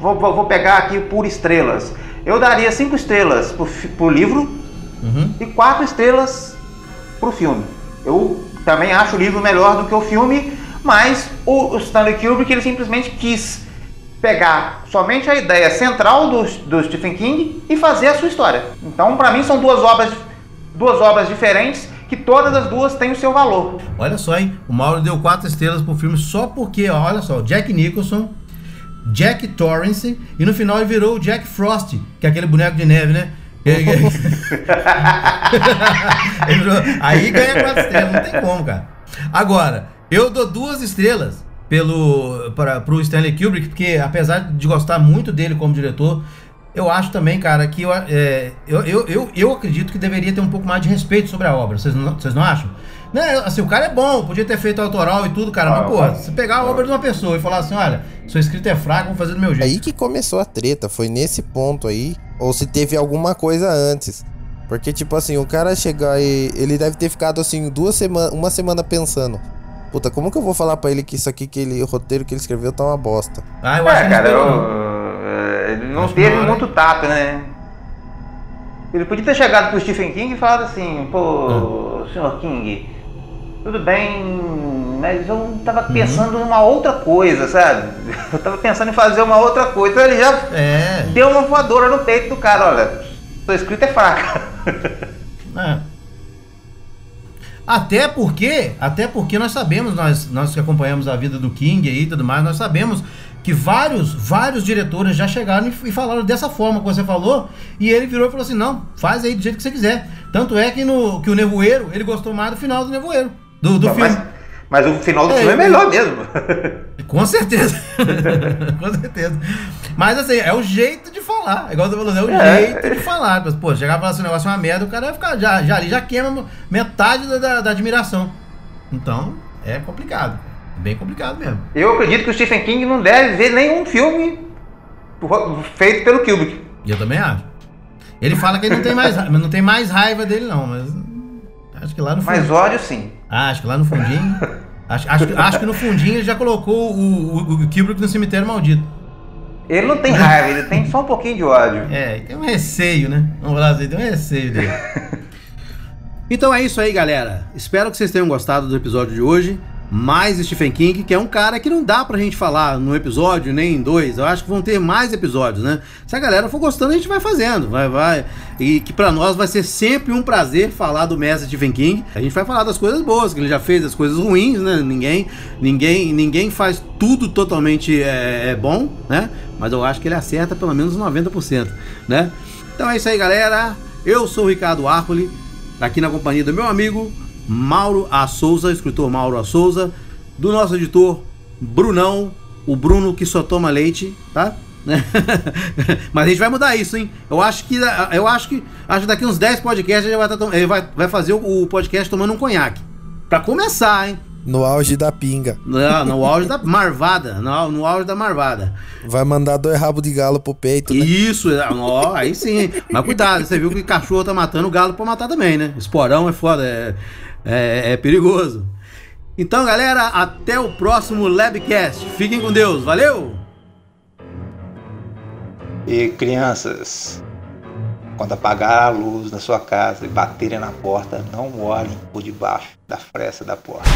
Vou, vou pegar aqui por estrelas. Eu daria cinco estrelas fi- pro livro Uhum. e quatro estrelas pro filme. Eu também acho o livro melhor do que o filme, mas o, o Stanley Kubrick ele simplesmente quis pegar somente a ideia central do, do Stephen King e fazer a sua história. Então, para mim, são duas obras, duas obras diferentes que todas as duas têm o seu valor. Olha só, hein? O Mauro deu quatro estrelas pro filme só porque, ó, olha só, Jack Nicholson, Jack Torrance e no final ele virou o Jack Frost, que é aquele boneco de neve, né? Aí ganha quatro estrelas, não tem como, cara. Agora, eu dou duas estrelas pelo para pro Stanley Kubrick, porque apesar de gostar muito dele como diretor, eu acho também, cara, que eu, é, eu, eu, eu, eu acredito que deveria ter um pouco mais de respeito sobre a obra. Vocês não, vocês não acham? Né, assim, o cara é bom, podia ter feito autoral e tudo, cara, mas, Ah, pô, ah, se pegar a obra de uma pessoa e falar assim, olha, sua escrita é fraca, vamos fazer do meu jeito. Aí que começou a treta, foi nesse ponto aí, ou se teve alguma coisa antes. Porque, tipo assim, o cara chegar e. Ele deve ter ficado assim, duas semanas, uma semana pensando. Puta, como que eu vou falar pra ele que isso aqui, que ele, o roteiro que ele escreveu tá uma bosta? Ah, eu acho que É, não cara, eu- não. Ele não teve muito tato, né? Ele podia ter chegado pro Stephen King e falado assim, pô, senhor King, tudo bem, mas eu tava Uhum. pensando em uma outra coisa, sabe? Eu tava pensando em fazer uma outra coisa. Então ele já É, deu uma voadora no peito do cara, olha, sua escrita é fraca. É. Até porque, até porque nós sabemos, nós, nós que acompanhamos a vida do King aí e tudo mais, nós sabemos que vários, vários diretores já chegaram e, e falaram dessa forma que você falou, e ele virou e falou assim, não, faz aí do jeito que você quiser. Tanto é que, no, que o Nevoeiro, ele gostou mais do final do Nevoeiro, do, do filme. mas, mas o final do É, filme é melhor mesmo. Com certeza. Com certeza. Mas assim, é o jeito de falar. Igual você falou, é o É. jeito de falar. Mas, pô, chegar e falar assim, o negócio é uma merda, o cara vai ficar. Já, já ali já queima metade da, da, da admiração. Então, é complicado. Bem complicado mesmo. Eu acredito que o Stephen King não deve ver nenhum filme feito pelo Kubrick. E eu também acho. Ele fala que ele não tem mais, ra- não tem mais raiva dele, não, mas. Acho que lá no Mas fundinho. ódio sim. Ah, acho que lá no fundinho. acho, acho, que- acho que no fundinho ele já colocou o, o, o Kubrick no cemitério maldito. Ele não tem raiva, ele tem só um pouquinho de ódio. É, tem um receio, né? Vamos falar assim, tem um receio dele. Então é isso aí, galera. Espero que vocês tenham gostado do episódio de hoje. Mais Stephen King, que é um cara que não dá pra gente falar num episódio, nem em dois. Eu acho que vão ter mais episódios, né? Se a galera for gostando, a gente vai fazendo, vai, vai. E que pra nós vai ser sempre um prazer falar do mestre Stephen King. A gente vai falar das coisas boas que ele já fez, das coisas ruins, né? Ninguém, ninguém, ninguém faz tudo totalmente é, é bom, né? Mas eu acho que ele acerta pelo menos 90%, né? Então é isso aí, galera. Eu sou o Ricardo Arpoli, aqui na companhia do meu amigo Mauro A. Souza, escritor Mauro A. Souza, do nosso editor Brunão, o Bruno que só toma leite, tá? Mas a gente vai mudar isso, hein? Eu acho que eu acho que acho que daqui uns 10 podcasts ele vai, tá ele vai, vai fazer o, podcast tomando um conhaque. Pra começar, hein? No auge da pinga. No, no auge da marvada, no, no auge da marvada. Vai mandar dois rabos de galo pro peito, né? Isso, é, ó, aí sim. Mas cuidado, você viu que cachorro tá matando o galo pra matar também, né? Esporão é foda, é, é, é perigoso. Então, galera, até o próximo Labcast. Fiquem com Deus, valeu! E crianças, quando apagar a luz na sua casa e baterem na porta, não olhem por debaixo da fresta da porta.